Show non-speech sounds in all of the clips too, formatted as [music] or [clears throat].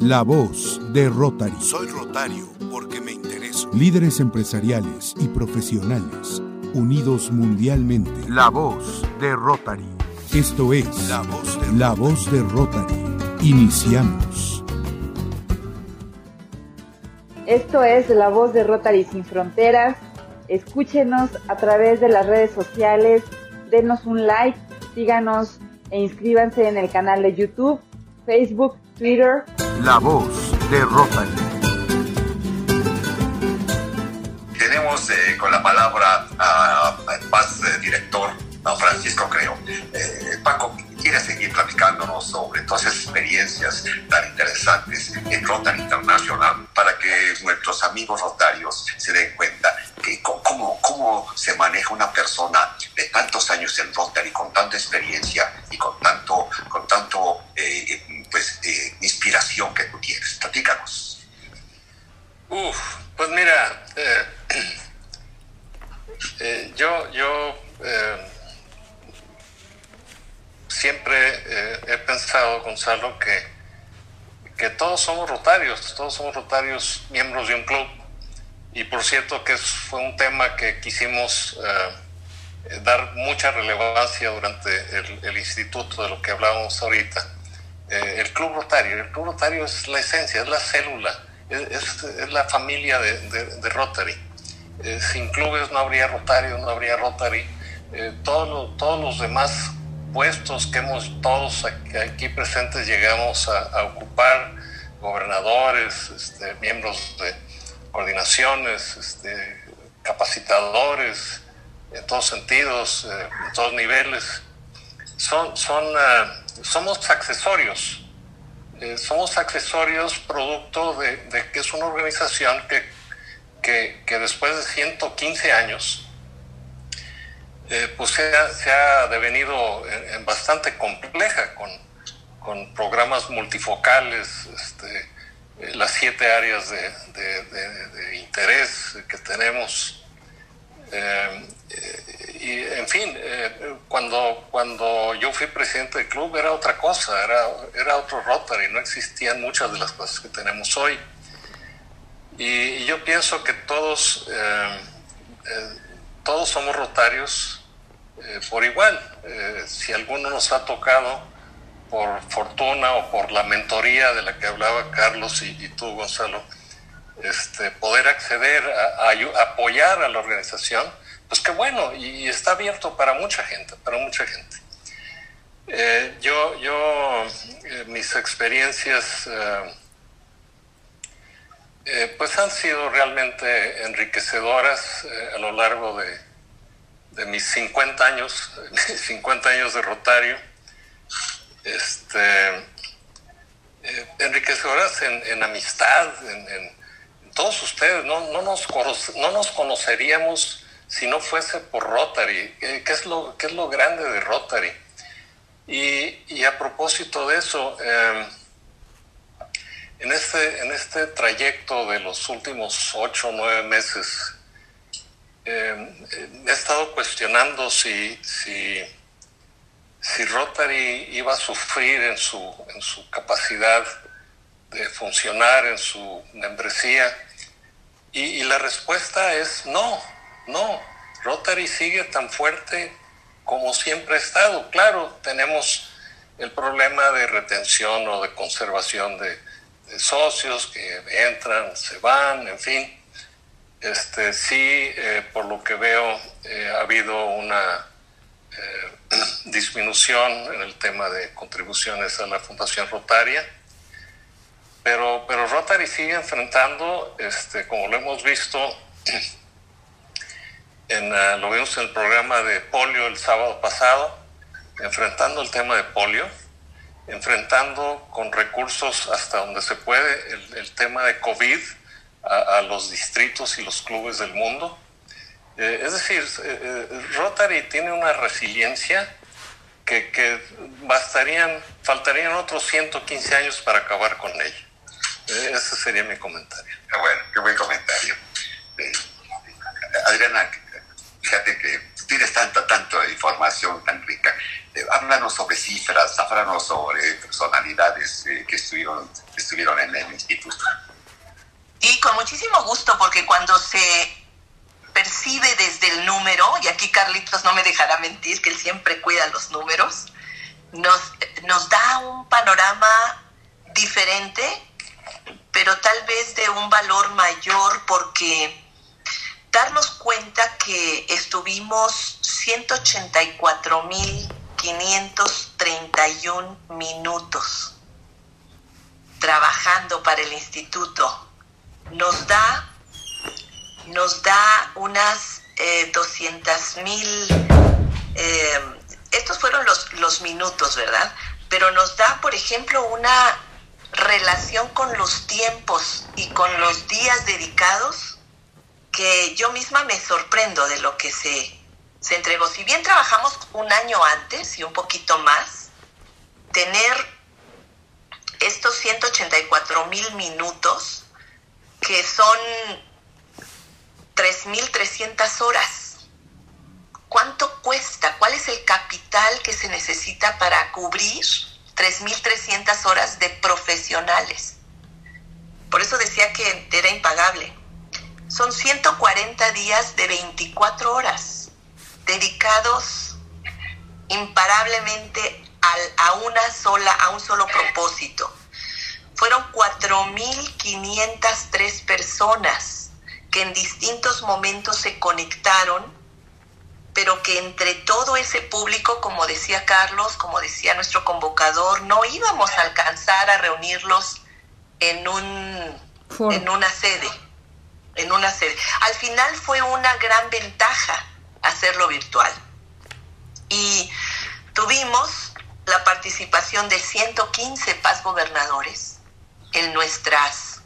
La voz de Rotary. Soy Rotario porque me intereso. Líderes empresariales y profesionales unidos mundialmente. La voz de Rotary. Esto es La voz de La voz de Rotary. Iniciamos. Esto es La voz de Rotary sin fronteras. Escúchenos a través de las redes sociales. Denos un like, síganos e inscríbanse en el canal de YouTube, Facebook, Twitter. La voz de Rotary. Tenemos eh, con la palabra al paz eh, director, don Francisco Creo. Eh, Paco, quiere seguir platicándonos sobre todas esas experiencias tan interesantes en Rotary Internacional para que nuestros amigos rotarios se den cuenta que cómo, cómo se maneja una persona de tantos años en Rotary, con tanta experiencia y con tanto, con tanto pues, eh, inspiración que tú tienes. Platícanos. Uf, pues mira, eh, [clears throat] eh, yo, yo eh, siempre he pensado, Gonzalo, que, que todos somos rotarios, todos somos rotarios miembros de un club. Y por cierto que fue un tema que quisimos dar mucha relevancia durante el, el instituto de lo que hablábamos ahorita. Eh, el club rotario, el club rotario es la esencia, es la célula, es, es- la familia de, de- de Rotary. Eh, sin clubes no habría Rotario, no habría Rotary. Eh, todos, todos los demás puestos que hemos todos aquí, aquí presentes llegamos a, a ocupar, gobernadores, este, miembros de coordinaciones, este, capacitadores, en todos sentidos, eh, en todos niveles, son, son, ah, somos accesorios. Eh, somos accesorios producto de, de que es una organización que, que, que después de 115 años eh, pues se ha, se ha devenido en, en bastante compleja con, con programas multifocales, este, eh, las siete áreas de interés que tenemos. Eh, y en fin, eh, cuando, cuando yo fui presidente del club era otra cosa, era, era otro Rotary, no existían muchas de las cosas que tenemos hoy. Y, yo pienso que todos, eh, todos somos rotarios por igual. Si alguno nos ha tocado por fortuna o por la mentoría de la que hablaba Carlos y, y tú, Gonzalo, este, poder acceder a, apoyar a la organización, pues qué bueno, y, está abierto para mucha gente, para mucha gente. Eh, yo, yo eh, mis experiencias eh, pues han sido realmente enriquecedoras a lo largo de, de mis 50 años, [laughs] mis 50 años de Rotario. Este, enriquecedoras en, amistad, en todos ustedes. No, no, nos, no nos conoceríamos si no fuese por Rotary. Eh, ¿Qué es lo, es lo grande de Rotary? Y, y a propósito de eso, eh, en, este, en este trayecto de los últimos ocho o nueve meses, eh, eh, he estado cuestionando si, si, si Rotary iba a sufrir en su, en su capacidad de funcionar, en su membresía. Y, la respuesta es no, no. Rotary sigue tan fuerte como siempre ha estado. Claro, tenemos el problema de retención o de conservación de, de socios que entran, se van, en fin. Este, sí, eh, por lo que veo, eh, ha habido una eh, [clears throat] disminución en el tema de contribuciones a la Fundación Rotaria, pero, pero Rotary sigue enfrentando, este, como lo hemos visto, [clears throat] ah, lo vimos en el programa de polio el sábado pasado, enfrentando el tema de polio, enfrentando con recursos hasta donde se puede el, tema de COVID a, a los distritos y los clubes del mundo. Eh, es decir, eh, eh, Rotary tiene una resiliencia que, que bastarían, faltarían otros 115 años para acabar con ella. Eh, ese sería mi comentario. Ah, Bueno, qué buen comentario. Eh, Adriana, fíjate que tienes tanta, tanta información tan rica. Eh, háblanos sobre cifras, háblanos sobre personalidades eh, que estuvieron, estuvieron en el instituto. Y con muchísimo gusto, porque cuando se percibe desde el número, y aquí Carlitos no me dejará mentir, que él siempre cuida los números, nos, nos da un panorama diferente, pero tal vez de un valor mayor porque darnos cuenta que estuvimos 184.531 minutos trabajando para el instituto nos da nos da unas eh, 200 mil eh, estos fueron los, los minutos verdad pero nos da por ejemplo una relación con los tiempos y con los días dedicados que yo misma me sorprendo de lo que se, se entregó. Si bien trabajamos un año antes y un poquito más, tener estos 184 mil minutos, que son 3.300 horas, ¿cuánto cuesta? ¿Cuál es el capital que se necesita para cubrir 3.300 horas de profesionales? Por eso decía que era impagable son 140 días de 24 horas dedicados imparablemente a una sola, a un solo propósito. Fueron 4.503 personas que en distintos momentos se conectaron, pero que entre todo ese público, como decía Carlos, como decía nuestro convocador, no íbamos a alcanzar a reunirlos en, un, en una sede en una sede. Al final fue una gran ventaja hacerlo virtual. Y tuvimos la participación de 115 paz gobernadores en nuestras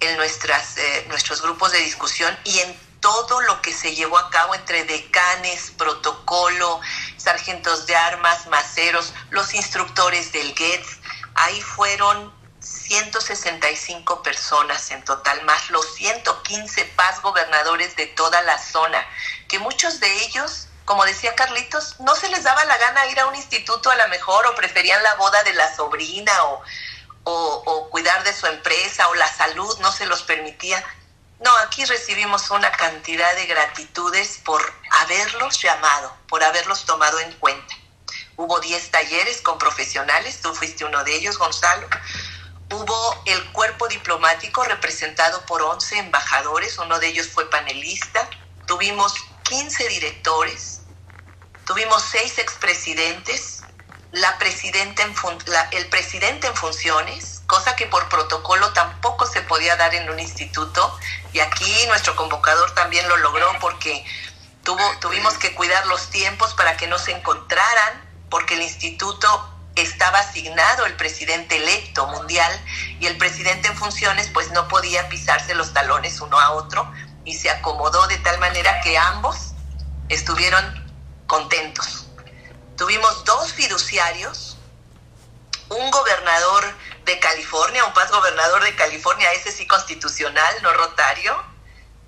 en nuestras eh, nuestros grupos de discusión y en todo lo que se llevó a cabo entre decanes, protocolo, sargentos de armas, maceros, los instructores del GETS. Ahí fueron 165 personas en total, más los 115 paz gobernadores de toda la zona, que muchos de ellos, como decía Carlitos, no se les daba la gana ir a un instituto a lo mejor o preferían la boda de la sobrina o, o cuidar de su empresa o la salud no se los permitía. No, aquí recibimos una cantidad de gratitudes por haberlos llamado, por haberlos tomado en cuenta. Hubo 10 talleres con profesionales, tú fuiste uno de ellos, Gonzalo Hubo el cuerpo diplomático representado por 11 embajadores, uno de ellos fue panelista. Tuvimos 15 directores, tuvimos 6 expresidentes, la presidenta en el presidente en funciones, cosa que por protocolo tampoco se podía dar en un instituto. Y aquí nuestro convocador también lo logró porque tuvo, tuvimos que cuidar los tiempos para que no se encontraran, porque el instituto estaba asignado el presidente electo mundial y el presidente en funciones pues no podía pisarse los talones uno a otro y se acomodó de tal manera que ambos estuvieron contentos. Tuvimos dos fiduciarios, un gobernador de California, un paz gobernador de California, ese sí constitucional, no rotario.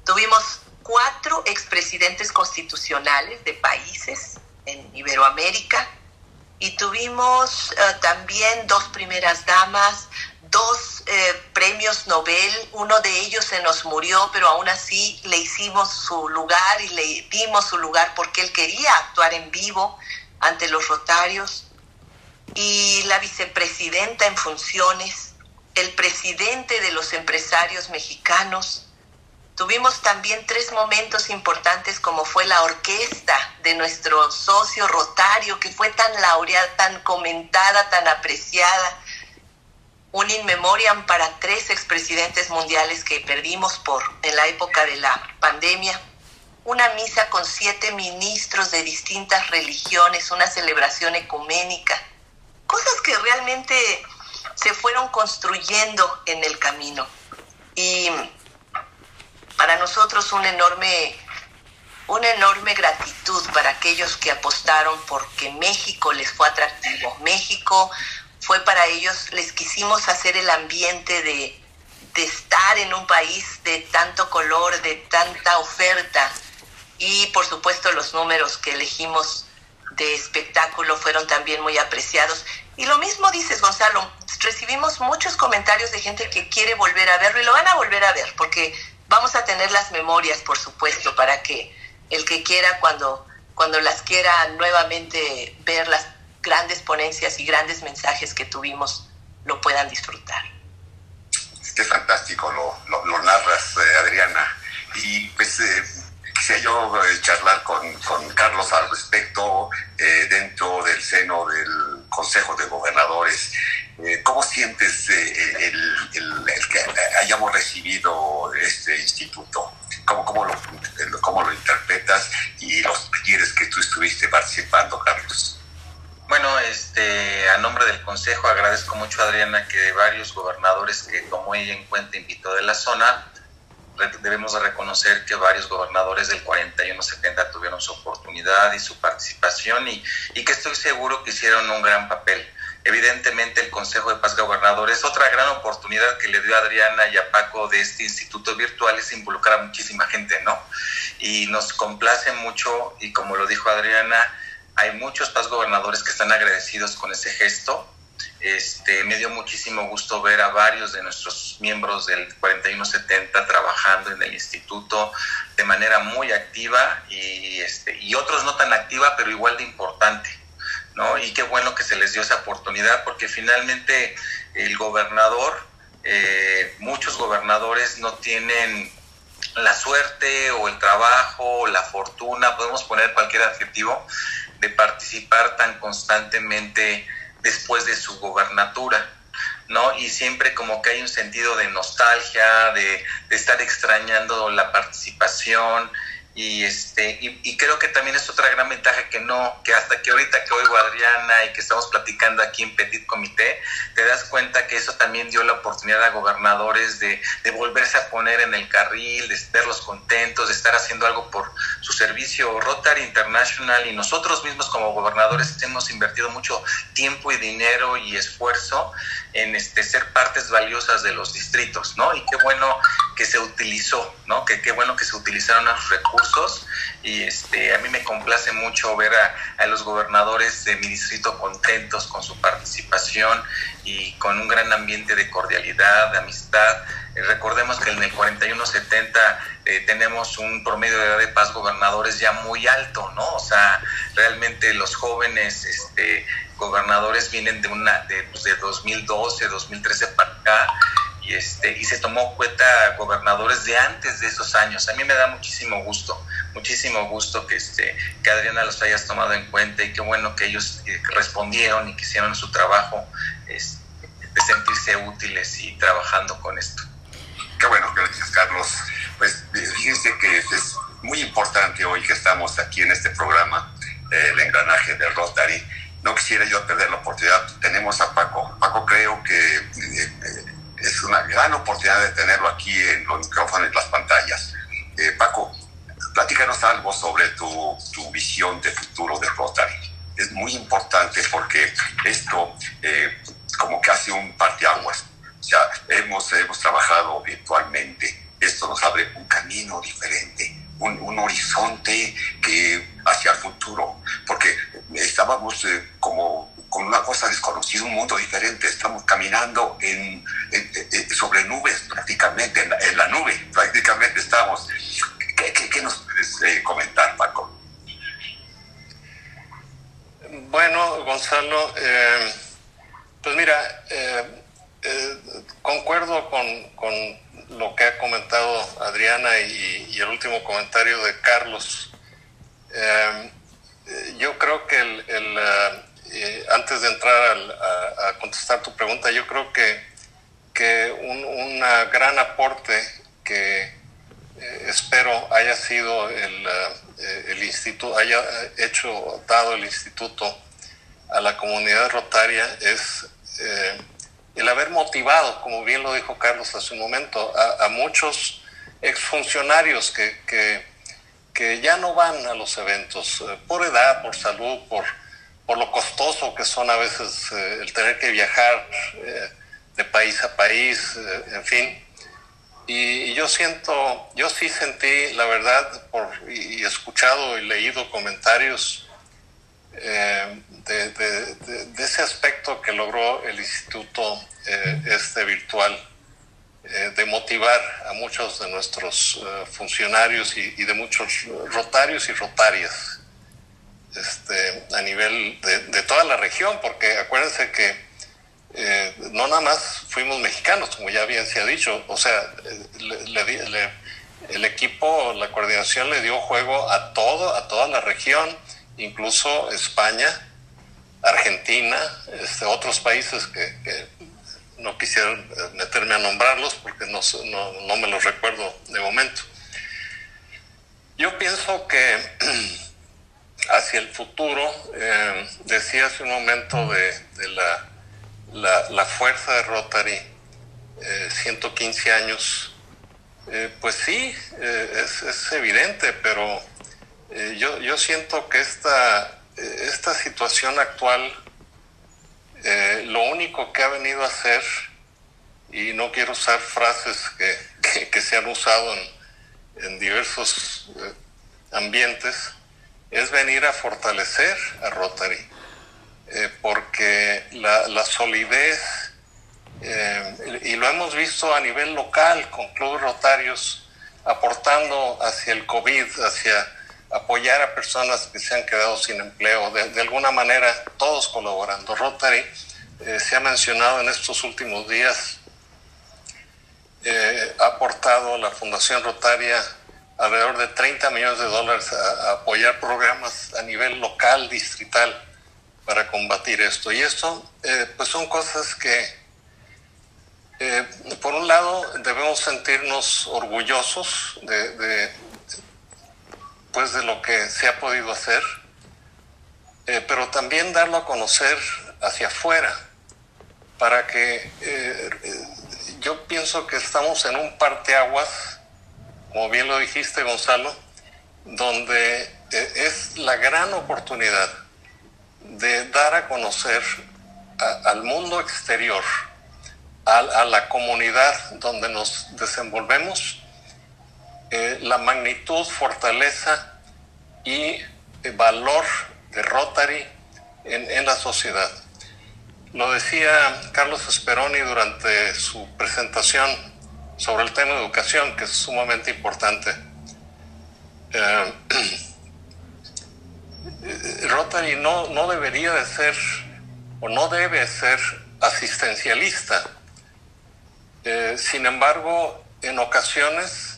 Tuvimos cuatro expresidentes constitucionales de países en Iberoamérica, y tuvimos uh, también dos primeras damas, dos eh, premios Nobel, uno de ellos se nos murió, pero aún así le hicimos su lugar y le dimos su lugar porque él quería actuar en vivo ante los rotarios, y la vicepresidenta en funciones, el presidente de los empresarios mexicanos, Tuvimos también tres momentos importantes como fue la orquesta de nuestro socio Rotario, que fue tan laureada, tan comentada, tan apreciada. Un in memoriam para tres expresidentes mundiales que perdimos por en la época de la pandemia. Una misa con siete ministros de distintas religiones, una celebración ecuménica. Cosas que realmente se fueron construyendo en el camino. Y para nosotros un enorme, una enorme gratitud para aquellos que apostaron porque México les fue atractivo. México fue para ellos, les quisimos hacer el ambiente de, de estar en un país de tanto color, de tanta oferta. y por supuesto los números que elegimos de espectáculo fueron también muy apreciados. Y lo mismo dices, Gonzalo, recibimos muchos comentarios de gente que quiere volver a verlo y lo van a volver a ver, porque vamos a tener las memorias, por supuesto, para que el que quiera, cuando, cuando las quiera nuevamente ver las grandes ponencias y grandes mensajes que tuvimos, lo puedan disfrutar. Qué fantástico lo, lo, narras, eh, Adriana. Y pues eh, quisiera yo eh, charlar con, con, Carlos al respecto dentro del seno del Consejo de Gobernadores. ¿Cómo sientes el, que hayamos recibido este instituto? ¿Cómo, cómo, lo, ¿Cómo lo interpretas y los talleres que tú estuviste participando, Carlos? Bueno, este, a nombre del Consejo agradezco mucho a Adriana que varios gobernadores que tomó ella en cuenta invitó de la zona. Debemos de reconocer que varios gobernadores del 41-70 tuvieron su oportunidad y su participación y, y que estoy seguro que hicieron un gran papel. Evidentemente el Consejo de Paz Gobernadores, otra gran oportunidad que le dio a Adriana y a Paco de este instituto virtual es involucrar a muchísima gente, ¿no? Y nos complace mucho y como lo dijo Adriana, hay muchos paz gobernadores que están agradecidos con ese gesto. Este, me dio muchísimo gusto ver a varios de nuestros miembros del 4170 trabajando en el instituto de manera muy activa y, este, y otros no tan activa, pero igual de importante. ¿no? Y qué bueno que se les dio esa oportunidad porque finalmente el gobernador, eh, muchos gobernadores no tienen la suerte o el trabajo o la fortuna, podemos poner cualquier adjetivo, de participar tan constantemente después de su gobernatura, ¿no? Y siempre como que hay un sentido de nostalgia, de, de estar extrañando la participación, y este y, creo que también es otra gran ventaja que no que hasta que ahorita que oigo a Adriana y que estamos platicando aquí en Petit Comité te das cuenta que eso también dio la oportunidad a gobernadores de, de volverse a poner en el carril de verlos contentos de estar haciendo algo por su servicio Rotary International. Y nosotros mismos como gobernadores hemos invertido mucho tiempo y dinero y esfuerzo en este ser partes valiosas de los distritos no y qué bueno que se utilizó no que qué bueno que se utilizaron los recursos. Y este, a mí me complace mucho ver a, los gobernadores de mi distrito contentos con su participación y con un gran ambiente de cordialidad, de amistad. Eh, recordemos que en el 4170 eh, tenemos un promedio de edad de paz gobernadores ya muy alto, ¿no? O sea, realmente los jóvenes este, gobernadores vienen de una de, pues, de 2012, 2013 para acá y, este, y se tomó cuenta gobernadores de antes de esos años. A mí me da muchísimo gusto, muchísimo gusto que, este, que Adriana los hayas tomado en cuenta y qué bueno que ellos eh, respondieron y que hicieron su trabajo este, de sentirse útiles y trabajando con esto. Qué bueno, gracias Carlos. Pues eh, fíjense que es muy importante hoy que estamos aquí en este programa, eh, el engranaje de Rotary. No quisiera yo perder la oportunidad. Tenemos a Paco. Paco creo que es una gran oportunidad de tenerlo aquí en los micrófonos y las pantallas. Eh, Paco, platícanos algo sobre tu, tu, visión de futuro de Rotary. Es muy importante porque esto eh, como que hace un parteaguas. O sea, hemos, hemos trabajado virtualmente. Esto nos abre un camino diferente, un, horizonte que hacia el futuro, porque estábamos eh, como con una cosa desconocida, un mundo diferente. Estamos caminando sobre nubes prácticamente, en la, nube prácticamente estamos. ¿Qué, nos puedes eh, comentar, Paco? Bueno, Gonzalo, eh, pues mira, concuerdo con, con, lo que ha comentado Adriana y, el último comentario de Carlos. yo creo que el, el eh, antes de entrar a, contestar tu pregunta, yo creo que, que un gran aporte que eh, espero haya sido el, eh, el instituto, haya hecho, dado el instituto a la comunidad rotaria es el haber motivado, como bien lo dijo Carlos hace un momento, a, muchos exfuncionarios que, que, ya no van a los eventos por edad, por salud, por por lo costoso que son a veces eh, el tener que viajar eh, de país a país, eh, en fin. Y, yo siento, yo sí sentí, la verdad, por, y, escuchado y leído comentarios eh, de, ese aspecto que logró el instituto eh, este virtual, eh, de motivar a muchos de nuestros funcionarios y, de muchos rotarios y rotarias este, a nivel de toda la región, porque acuérdense que no nada más fuimos mexicanos, como ya bien se ha dicho, o sea, el equipo, la coordinación le dio juego a todo, a toda la región, incluso España, Argentina, este, otros países que, no quisiera meterme a nombrarlos porque no, no, me los recuerdo de momento. Yo pienso que [clears throat] hacia el futuro, eh, decía hace un momento de la la, fuerza de Rotary, 115 eh, años, eh, pues sí, eh, es, evidente, pero yo, yo siento que esta, esta situación actual, lo único que ha venido a hacer, y no quiero usar frases que, [laughs] que, se han usado en, diversos ambientes, es venir a fortalecer a Rotary. Eh, porque la, solidez, eh, y lo hemos visto a nivel local con clubes rotarios aportando hacia el COVID, hacia apoyar a personas que se han quedado sin empleo, de, alguna manera todos colaborando. Rotary eh, se ha mencionado en estos últimos días, ha aportado la Fundación Rotaria alrededor de 30 millones de dólares a apoyar programas a nivel local, distrital para combatir esto. Y esto, eh, pues son cosas que, eh, por un lado, debemos sentirnos orgullosos de, pues de lo que se ha podido hacer, eh, pero también darlo a conocer hacia afuera, para que yo pienso que estamos en un parteaguas, como bien lo dijiste, Gonzalo, donde es la gran oportunidad de dar a conocer al mundo exterior, a, la comunidad donde nos desenvolvemos, eh, la magnitud, fortaleza y eh, valor de Rotary en, en, la sociedad. Lo decía Carlos Esperoni durante su presentación sobre el tema de educación, que es sumamente importante. Eh, [clears throat] Rotary no, no debería de ser o no debe ser asistencialista. Eh, sin embargo, en ocasiones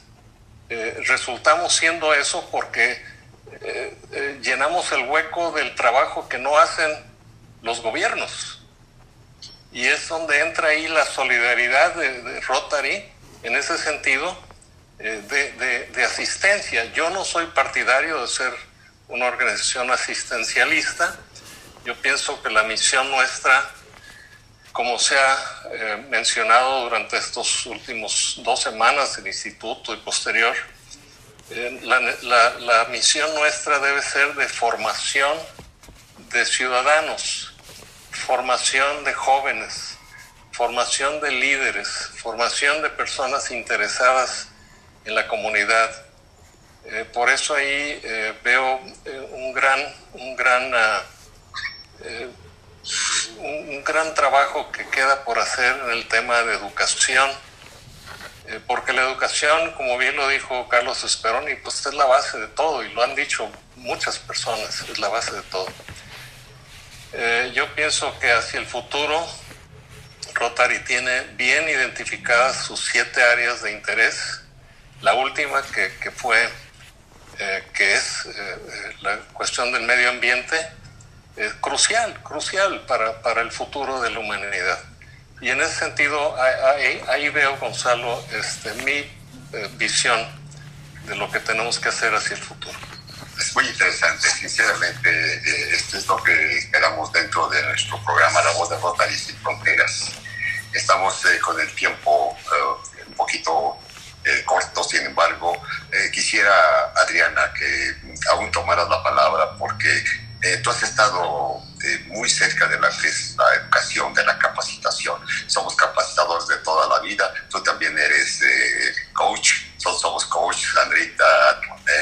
eh, resultamos siendo eso porque eh, llenamos el hueco del trabajo que no hacen los gobiernos. Y es donde entra ahí la solidaridad de, Rotary en ese sentido de, de asistencia. Yo no soy partidario de ser una organización asistencialista. Yo pienso que la misión nuestra, como se ha eh, mencionado durante estos últimos dos semanas del instituto y posterior, eh, la, misión nuestra debe ser de formación de ciudadanos, formación de jóvenes, formación de líderes, formación de personas interesadas en la comunidad. Eh, por eso ahí eh, veo un gran, un gran, ah, un, gran trabajo que queda por hacer en el tema de educación, porque la educación, como bien lo dijo Carlos Esperoni, pues es la base de todo y lo han dicho muchas personas, es la base de todo. yo pienso que hacia el futuro Rotary tiene bien identificadas sus siete áreas de interés. La última que, que fue eh, que es eh, eh, la cuestión del medio ambiente, es crucial, crucial para, para, el futuro de la humanidad. Y en ese sentido, ahí, ahí veo, Gonzalo, este, mi visión de lo que tenemos que hacer hacia el futuro. Es muy interesante, sinceramente, esto es lo que esperamos dentro de nuestro programa La Voz de Rotary Sin Fronteras. Estamos con el tiempo un poquito eh, corto, sin embargo, eh, quisiera, Adriana, que aún tomaras la palabra porque eh, tú has estado eh, muy cerca de la la educación, de la capacitación. Somos capacitadores de toda la vida. Tú también eres eh, coach. Todos somos coach, Sandrita,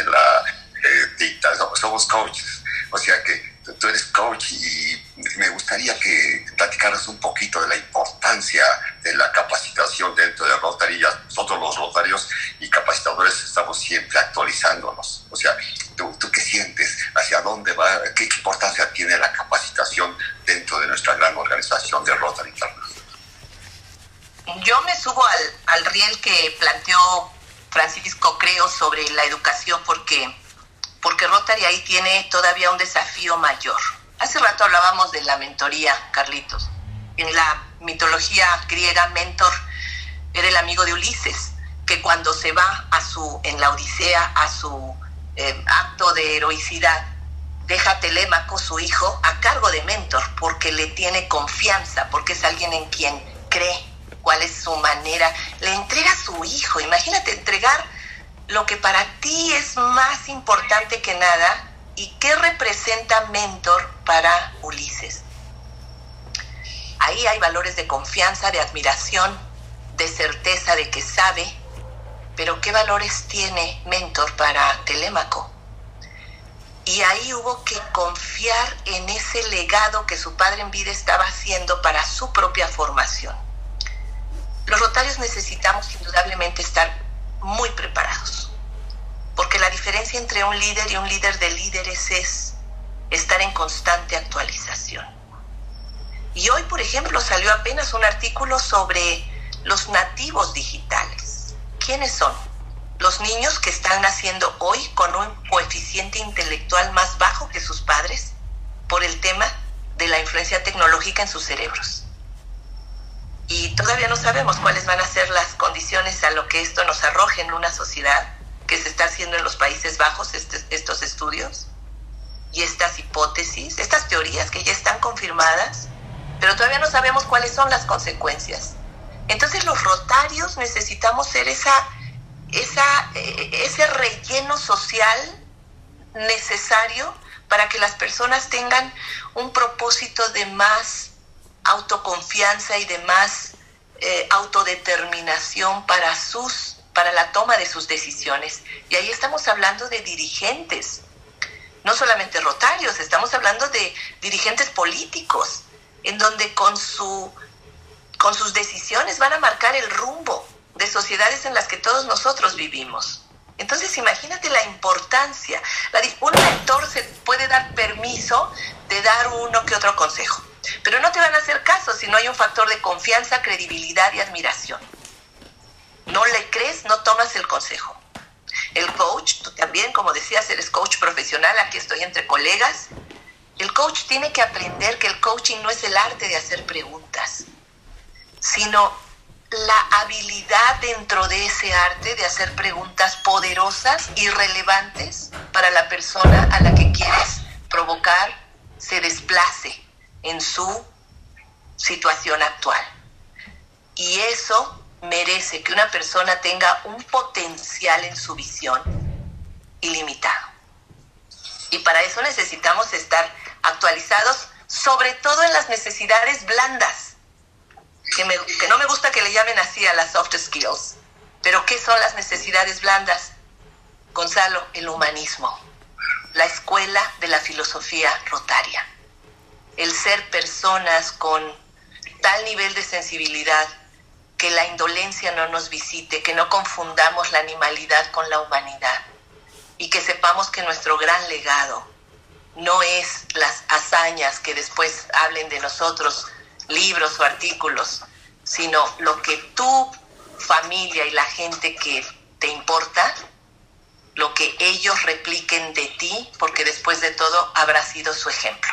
la eh, Tita, somos, somos coaches. O sea que tú eres coach y me gustaría que platicaras un poquito de la importancia de la capacitación dentro de Rotary. Nosotros los Rotarios y capacitadores estamos siempre actualizándonos. O sea, tú, tú ¿Hacia dónde va? ¿Qué importancia tiene la capacitación dentro de nuestra gran organización de Rotary Yo me subo al, al riel que planteó Francisco Creo sobre la educación porque, porque Rotary ahí tiene todavía un desafío mayor. Hace rato hablábamos de la mentoría, Carlitos. En la mitología griega, mentor era el amigo de Ulises, que cuando se va a su, en la Odisea a su eh, acto de heroicidad, deja a Telémaco, su hijo, a cargo de mentor, porque le tiene confianza, porque es alguien en quien cree cuál es su manera. Le entrega a su hijo. Imagínate entregar lo que para ti es más importante que nada y qué representa mentor para Ulises. Ahí hay valores de confianza, de admiración, de certeza de que sabe, pero ¿qué valores tiene mentor para Telémaco? Y ahí hubo que confiar en ese legado que su padre en vida estaba haciendo para su propia formación. Los rotarios necesitamos indudablemente estar muy preparados, porque la diferencia entre un líder y un líder de líderes es estar en constante actualización. Y hoy, por ejemplo, salió apenas un artículo sobre los nativos digitales. ¿Quiénes son? Los niños que están naciendo hoy con un coeficiente intelectual más bajo que sus padres por el tema de la influencia tecnológica en sus cerebros y todavía no sabemos cuáles van a ser las condiciones a lo que esto nos arroje en una sociedad que se está haciendo en los Países Bajos este, estos estudios y estas hipótesis, estas teorías que ya están confirmadas, pero todavía no sabemos cuáles son las consecuencias. Entonces los rotarios necesitamos ser esa, esa, eh, ese relleno social necesario para que las personas tengan un propósito de más autoconfianza y de más eh, autodeterminación para sus para la toma de sus decisiones. Y ahí estamos hablando de dirigentes, no solamente rotarios, estamos hablando de dirigentes políticos, en donde con, su, con sus decisiones van a marcar el rumbo de sociedades en las que todos nosotros vivimos. Entonces imagínate la importancia. La, un mentor se puede dar permiso de dar uno que otro consejo pero no te van a hacer caso si no hay un factor de confianza, credibilidad y admiración. No le crees, no tomas el consejo. El coach, tú también, como decías, eres coach profesional, aquí estoy entre colegas. El coach tiene que aprender que el coaching no es el arte de hacer preguntas, sino la habilidad dentro de ese arte de hacer preguntas poderosas y relevantes para la persona a la que quieres provocar se desplace en su situación actual. Y eso merece que una persona tenga un potencial en su visión ilimitado. Y para eso necesitamos estar actualizados, sobre todo en las necesidades blandas, que, no me gusta que le llamen así a las soft skills. Pero ¿qué son las necesidades blandas? Gonzalo, el humanismo, la escuela de la filosofía rotaria el ser personas con tal nivel de sensibilidad que la indolencia no nos visite, que no confundamos la animalidad con la humanidad y que sepamos que nuestro gran legado no es las hazañas que después hablen de nosotros, libros o artículos, sino lo que tu familia y la gente que te importa, lo que ellos repliquen de ti, porque después de todo habrá sido su ejemplo.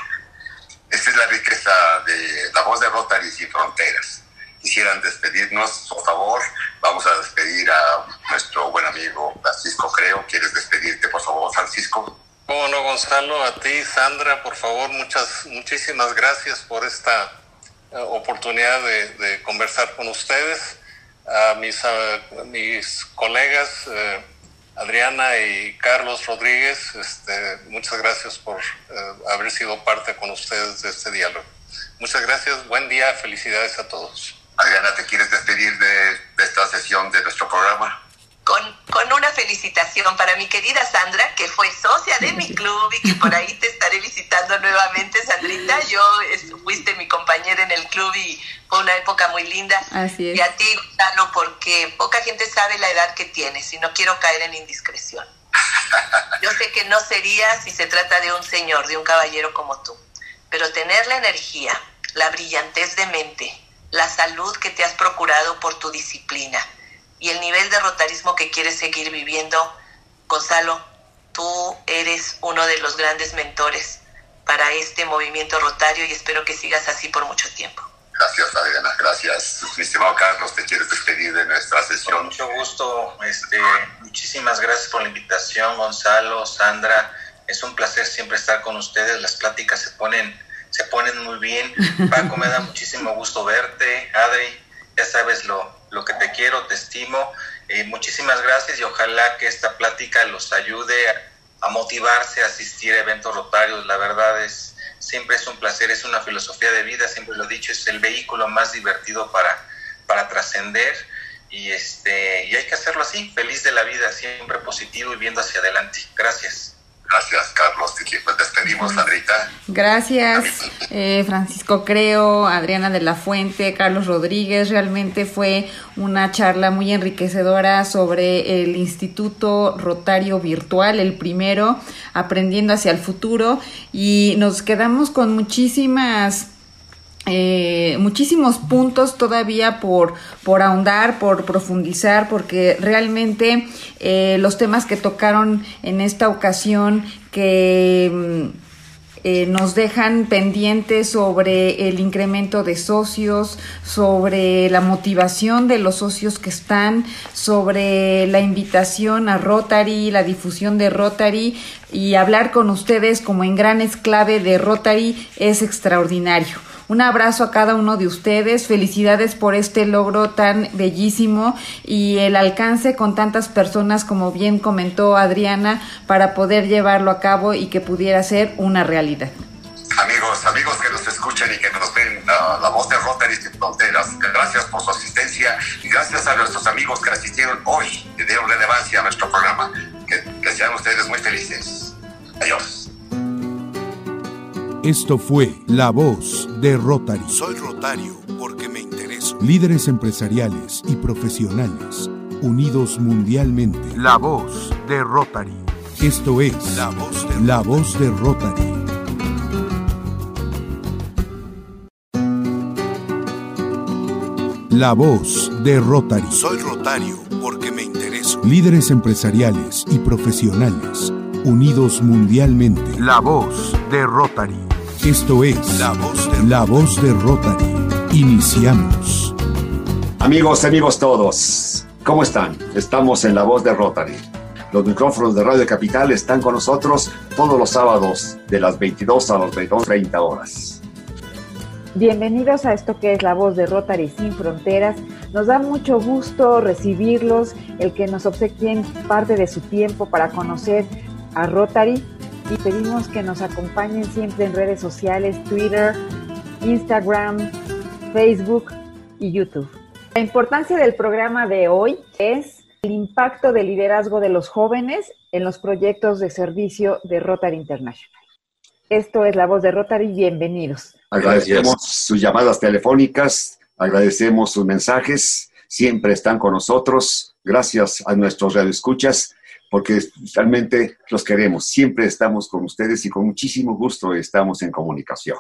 Esta es la riqueza de la voz de Rotary sin fronteras. Quisieran despedirnos, por favor. Vamos a despedir a nuestro buen amigo Francisco Creo. ¿Quieres despedirte, por favor, Francisco? Bueno, no, Gonzalo, a ti, Sandra, por favor, muchas, muchísimas gracias por esta oportunidad de, conversar con ustedes. A mis, mis colegas, eh, Adriana y Carlos Rodríguez, este, muchas gracias por eh, haber sido parte con ustedes de este diálogo. Muchas gracias, buen día, felicidades a todos. Adriana, ¿te quieres despedir de, esta sesión de nuestro programa? Con, con una felicitación para mi querida Sandra, que fue socia de mi club y que por ahí fue una época muy linda. Así es. Y a ti, Gonzalo, porque poca gente sabe la edad que tienes y no quiero caer en indiscreción. [laughs] Yo sé que no sería si se trata de un señor, de un caballero como tú, pero tener la energía, la brillantez de mente, la salud que te has procurado por tu disciplina y el nivel de rotarismo que quieres seguir viviendo, Gonzalo, tú eres uno de los grandes mentores para este movimiento rotario y espero que sigas así por mucho tiempo. Gracias, Adriana. Gracias. Mi estimado Carlos, te quieres despedir de nuestra sesión. Con mucho gusto. Este, muchísimas gracias por la invitación, Gonzalo, Sandra. Es un placer siempre estar con ustedes. Las pláticas se ponen, se ponen muy bien. [laughs] Paco, me da muchísimo gusto verte. Adri, ya sabes lo, lo que te quiero, te estimo. Eh, muchísimas gracias y ojalá que esta plática los ayude a, a motivarse a asistir a eventos rotarios. La verdad es siempre es un placer, es una filosofía de vida, siempre lo he dicho, es el vehículo más divertido para, para trascender y, este, y hay que hacerlo así, feliz de la vida, siempre positivo y viendo hacia adelante. Gracias. Gracias, Carlos. Pues despedimos, Sandrita. Gracias, eh, Francisco Creo, Adriana de la Fuente, Carlos Rodríguez. Realmente fue una charla muy enriquecedora sobre el Instituto Rotario Virtual, el primero, aprendiendo hacia el futuro. Y nos quedamos con muchísimas eh, muchísimos puntos todavía por, por ahondar, por profundizar, porque realmente eh, los temas que tocaron en esta ocasión que mm, eh, nos dejan pendientes sobre el incremento de socios, sobre la motivación de los socios que están, sobre la invitación a Rotary, la difusión de Rotary y hablar con ustedes como en gran esclave de Rotary es extraordinario. Un abrazo a cada uno de ustedes, felicidades por este logro tan bellísimo y el alcance con tantas personas como bien comentó Adriana para poder llevarlo a cabo y que pudiera ser una realidad. Amigos, amigos que nos escuchan y que nos ven, uh, la voz de Rotary Sin Fronteras, gracias por su asistencia y gracias a nuestros amigos que asistieron hoy y dieron relevancia a nuestro programa. Que, que sean ustedes muy felices. Adiós. Esto fue La Voz de Rotary. Soy Rotario porque me intereso. Líderes empresariales y profesionales, unidos mundialmente. La Voz de Rotary. Esto es La Voz de, La Voz de Rotary. La Voz de Rotary. Soy Rotario porque me intereso. Líderes empresariales y profesionales, unidos mundialmente. La Voz de Rotary. Esto es La Voz de, La Voz de Rotary. Iniciamos. Amigos, amigos todos, ¿cómo están? Estamos en La Voz de Rotary. Los micrófonos de Radio Capital están con nosotros todos los sábados de las 22 a las 22.30 horas. Bienvenidos a esto que es la voz de Rotary Sin Fronteras. Nos da mucho gusto recibirlos, el que nos obsequien parte de su tiempo para conocer a Rotary y pedimos que nos acompañen siempre en redes sociales, Twitter, Instagram, Facebook y YouTube. La importancia del programa de hoy es el impacto del liderazgo de los jóvenes en los proyectos de servicio de Rotary International. Esto es la voz de Rotary, bienvenidos. Agradecemos sus llamadas telefónicas, agradecemos sus mensajes, siempre están con nosotros. Gracias a nuestros radioescuchas, porque realmente los queremos. Siempre estamos con ustedes y con muchísimo gusto estamos en comunicación.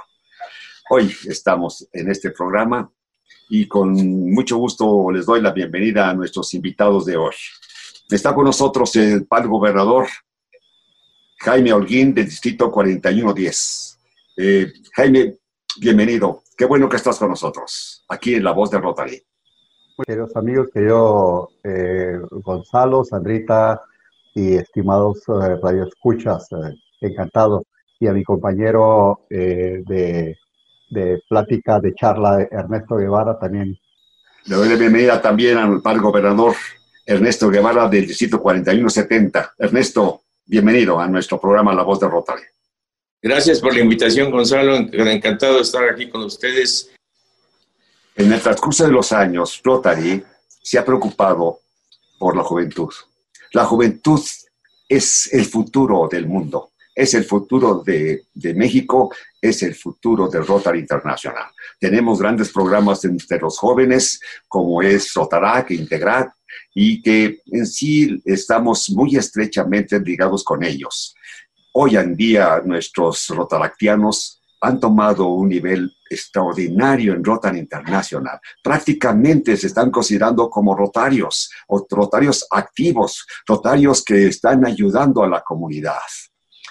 Hoy estamos en este programa y con mucho gusto les doy la bienvenida a nuestros invitados de hoy. Está con nosotros el pan gobernador Jaime Holguín del Distrito 4110. Eh, Jaime, bienvenido. Qué bueno que estás con nosotros, aquí en La Voz de Rotary. Queridos amigos, querido eh, Gonzalo, Sandrita y estimados eh, radioescuchas, eh, encantado. Y a mi compañero eh, de, de, plática, de charla, Ernesto Guevara, también. Le doy la bienvenida también al par gobernador Ernesto Guevara del Distrito 4170. Ernesto, bienvenido a nuestro programa La Voz de Rotary. Gracias por la invitación, Gonzalo. Encantado de estar aquí con ustedes. En el transcurso de los años, Rotary se ha preocupado por la juventud. La juventud es el futuro del mundo, es el futuro de, de México, es el futuro del Rotary Internacional. Tenemos grandes programas entre los jóvenes, como es Rotarac, Integrat, y que en sí estamos muy estrechamente ligados con ellos. Hoy en día nuestros rotaractianos han tomado un nivel extraordinario en Rotary Internacional. Prácticamente se están considerando como rotarios, o rotarios activos, rotarios que están ayudando a la comunidad.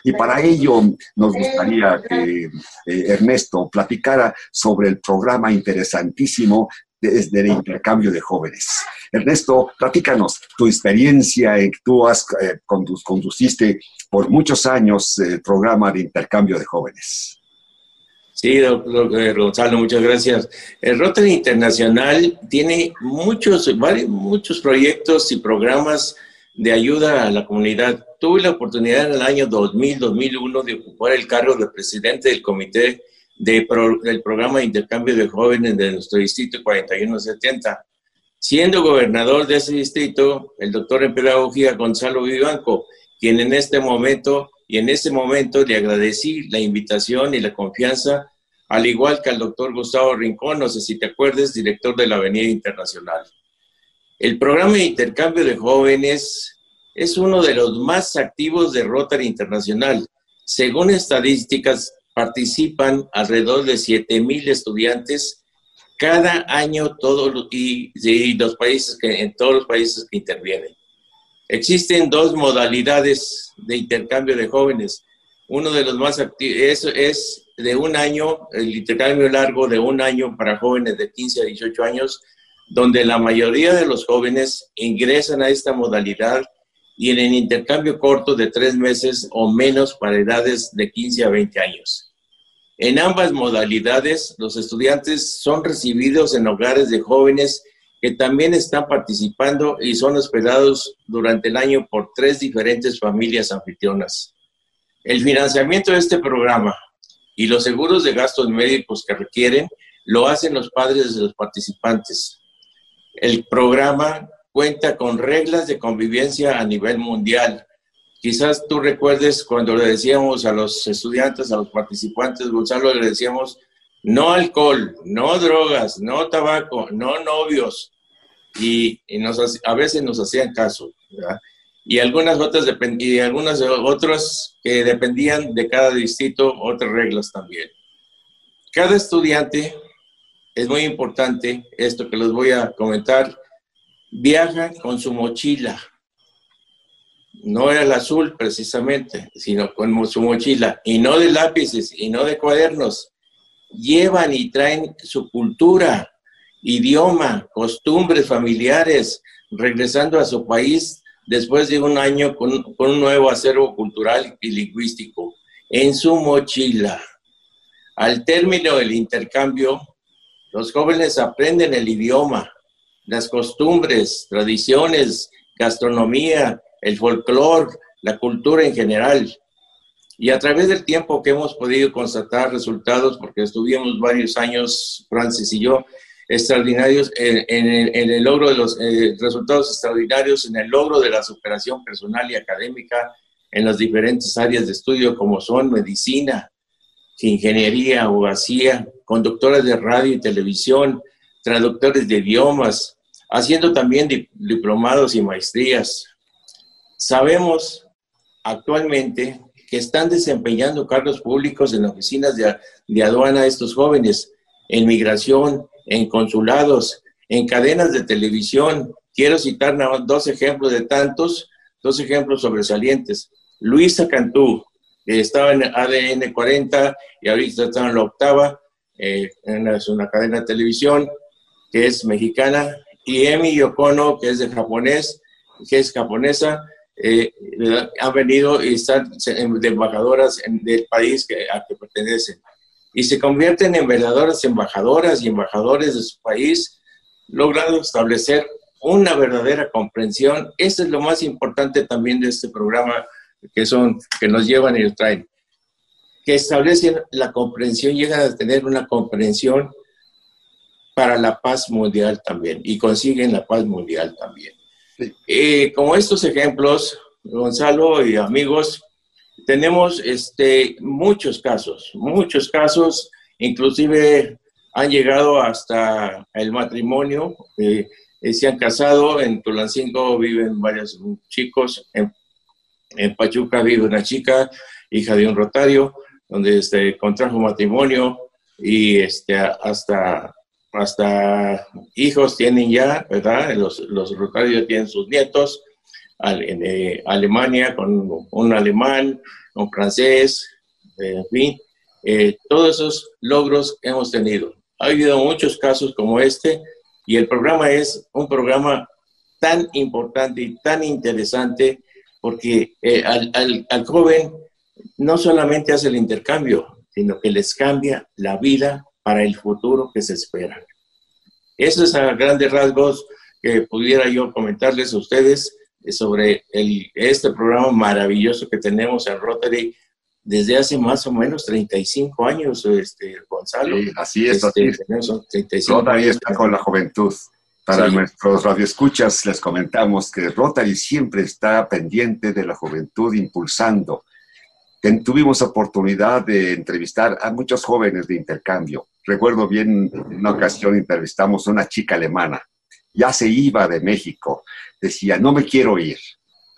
Y para ello nos gustaría que eh, Ernesto platicara sobre el programa interesantísimo desde el intercambio de jóvenes. Ernesto, platícanos tu experiencia en que tú has eh, conduciste por muchos años el programa de intercambio de jóvenes. Sí, doctor eh, Gonzalo, muchas gracias. El Rotary Internacional tiene muchos, varios, muchos proyectos y programas de ayuda a la comunidad. Tuve la oportunidad en el año 2000-2001 de ocupar el cargo de presidente del comité de del programa de intercambio de jóvenes de nuestro distrito 4170. Siendo gobernador de ese distrito, el doctor en pedagogía Gonzalo Vivanco, quien en este momento y en ese momento le agradecí la invitación y la confianza, al igual que al doctor Gustavo Rincón, no sé si te acuerdas, director de la Avenida Internacional. El programa de intercambio de jóvenes es uno de los más activos de Rotary Internacional. Según estadísticas, participan alrededor de 7.000 estudiantes cada año en todos los países que intervienen. Existen dos modalidades de intercambio de jóvenes. Uno de los más activos es, de un año, el intercambio largo de un año para jóvenes de 15 a 18 años, donde la mayoría de los jóvenes ingresan a esta modalidad y en el intercambio corto de tres meses o menos para edades de 15 a 20 años. En ambas modalidades, los estudiantes son recibidos en hogares de jóvenes que también están participando y son hospedados durante el año por tres diferentes familias anfitrionas. El financiamiento de este programa y los seguros de gastos médicos que requieren lo hacen los padres de los participantes. El programa cuenta con reglas de convivencia a nivel mundial. Quizás tú recuerdes cuando le decíamos a los estudiantes, a los participantes, Gonzalo, le decíamos, no alcohol, no drogas, no tabaco, no novios, y, a veces nos hacían caso, Y algunas otras, dependían de cada distrito, otras reglas también. Cada estudiante, es muy importante esto que les voy a comentar, viaja con su mochila. No era el azul precisamente, sino con su mochila. Y no de lápices y no de cuadernos. Llevan y traen su cultura, idioma, costumbres familiares, regresando a su país después de un año con, un nuevo acervo cultural y lingüístico en su mochila. Al término del intercambio, los jóvenes aprenden el idioma, las costumbres, tradiciones, gastronomía, el folclore, la cultura en general. Y a través del tiempo que hemos podido constatar resultados, porque estuvimos varios años, Francis y yo, extraordinarios en, el logro de los eh, resultados extraordinarios, en el logro de la superación personal y académica en las diferentes áreas de estudio como son medicina, ingeniería, abogacía, conductores de radio y televisión, traductores de idiomas, haciendo también diplomados y maestrías. Sabemos actualmente que están desempeñando cargos públicos en oficinas de, de aduana estos jóvenes, en migración, en consulados, en cadenas de televisión. Quiero citar dos ejemplos de tantos, dos ejemplos sobresalientes. Luisa Cantú, que estaba en ADN 40 y ahorita está en la octava, eh, es una cadena de televisión que es mexicana, y Emi Yokono, que es de japonés, que es japonesa, eh, venido y están embajadoras del país que, a que pertenecen y se convierten en verdaderas embajadoras y embajadores de su país, logrando establecer una verdadera comprensión. Eso es lo más importante también de este programa que son, que nos llevan y nos traen, que establecen la comprensión, llegan a tener una comprensión para la paz mundial también y consiguen la paz mundial también. Eh, como estos ejemplos, Gonzalo y amigos, tenemos este, muchos casos, muchos casos, inclusive han llegado hasta el matrimonio, eh, se han casado, en Tulancingo viven varios chicos, en, Pachuca vive una chica, hija de un rotario, donde este, contrajo matrimonio. Y este, hasta, hasta hijos tienen ya, ¿verdad? Los, los rotarios tienen sus nietos, en eh, Alemania con un alemán, un francés, en fin, eh, todos esos logros hemos tenido. Ha habido muchos casos como este y el programa es un programa tan importante y tan interesante porque eh, al, al, joven no solamente hace el intercambio, sino que les cambia la vida para el futuro que se espera. Eso es a grandes rasgos que pudiera yo comentarles a ustedes sobre el, este programa maravilloso que tenemos en Rotary desde hace más o menos 35 años, este, Gonzalo. así es, así este, es. Rotary está con la juventud. Para nuestros radioescuchas les comentamos que Rotary siempre está pendiente de la juventud, impulsando. Tuvimos oportunidad de entrevistar a muchos jóvenes de intercambio. Recuerdo bien, en una ocasión entrevistamos a una chica alemana. Ya se iba de México. Decía, no me quiero ir.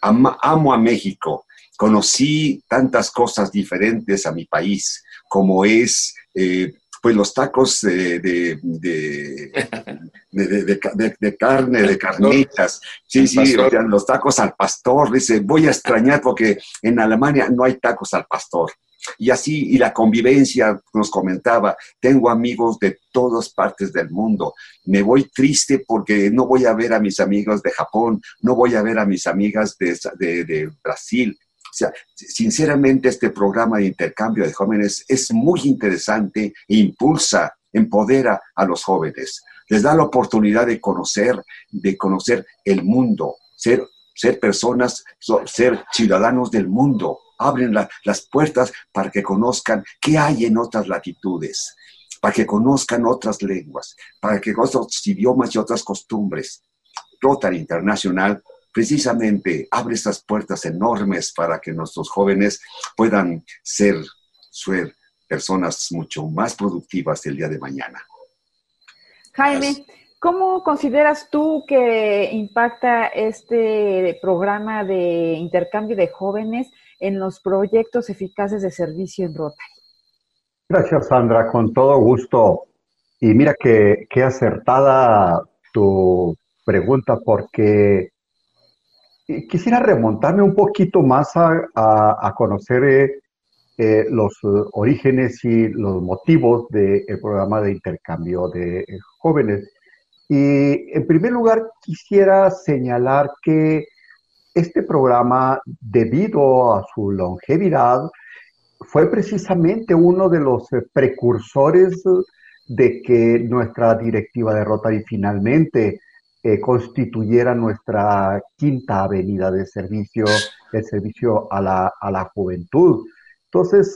amo a México conocí tantas cosas diferentes a mi país, como es eh, pues los tacos de, de, de, carne, de carnitas. Sí, sí, los tacos al pastor. Dice, voy a extrañar porque en Alemania no hay tacos al pastor. Y así, y la convivencia nos comentaba, tengo amigos de todas partes del mundo. Me voy triste porque no voy a ver a mis amigos de Japón, no voy a ver a mis amigas de, de Brasil, sea, sinceramente este programa de intercambio de jóvenes es muy interesante e impulsa, empodera a los jóvenes. Les da la oportunidad de conocer, de conocer el mundo, ser, ser personas, ser ciudadanos del mundo. Abren las puertas para que conozcan qué hay en otras latitudes, para que conozcan otras lenguas, para que conozcan otros idiomas y otras costumbres. Rotary Internacional precisamente abre estas puertas enormes para que nuestros jóvenes puedan ser, ser personas mucho más productivas el día de mañana. Jaime, ¿cómo consideras tú que impacta este programa de intercambio de jóvenes en los proyectos eficaces de servicio en Rotary? Gracias, Sandra, con todo gusto. Y mira que, qué acertada tu pregunta, porque quisiera remontarme un poquito más a, conocer eh, eh, los orígenes y los motivos del programa de intercambio de eh, jóvenes. Y en primer lugar, quisiera señalar que este programa, debido a su longevidad, fue precisamente uno de los precursores de que nuestra directiva de Rotary finalmente eh, constituyera nuestra quinta avenida de servicio, el servicio a la, a la juventud. Entonces,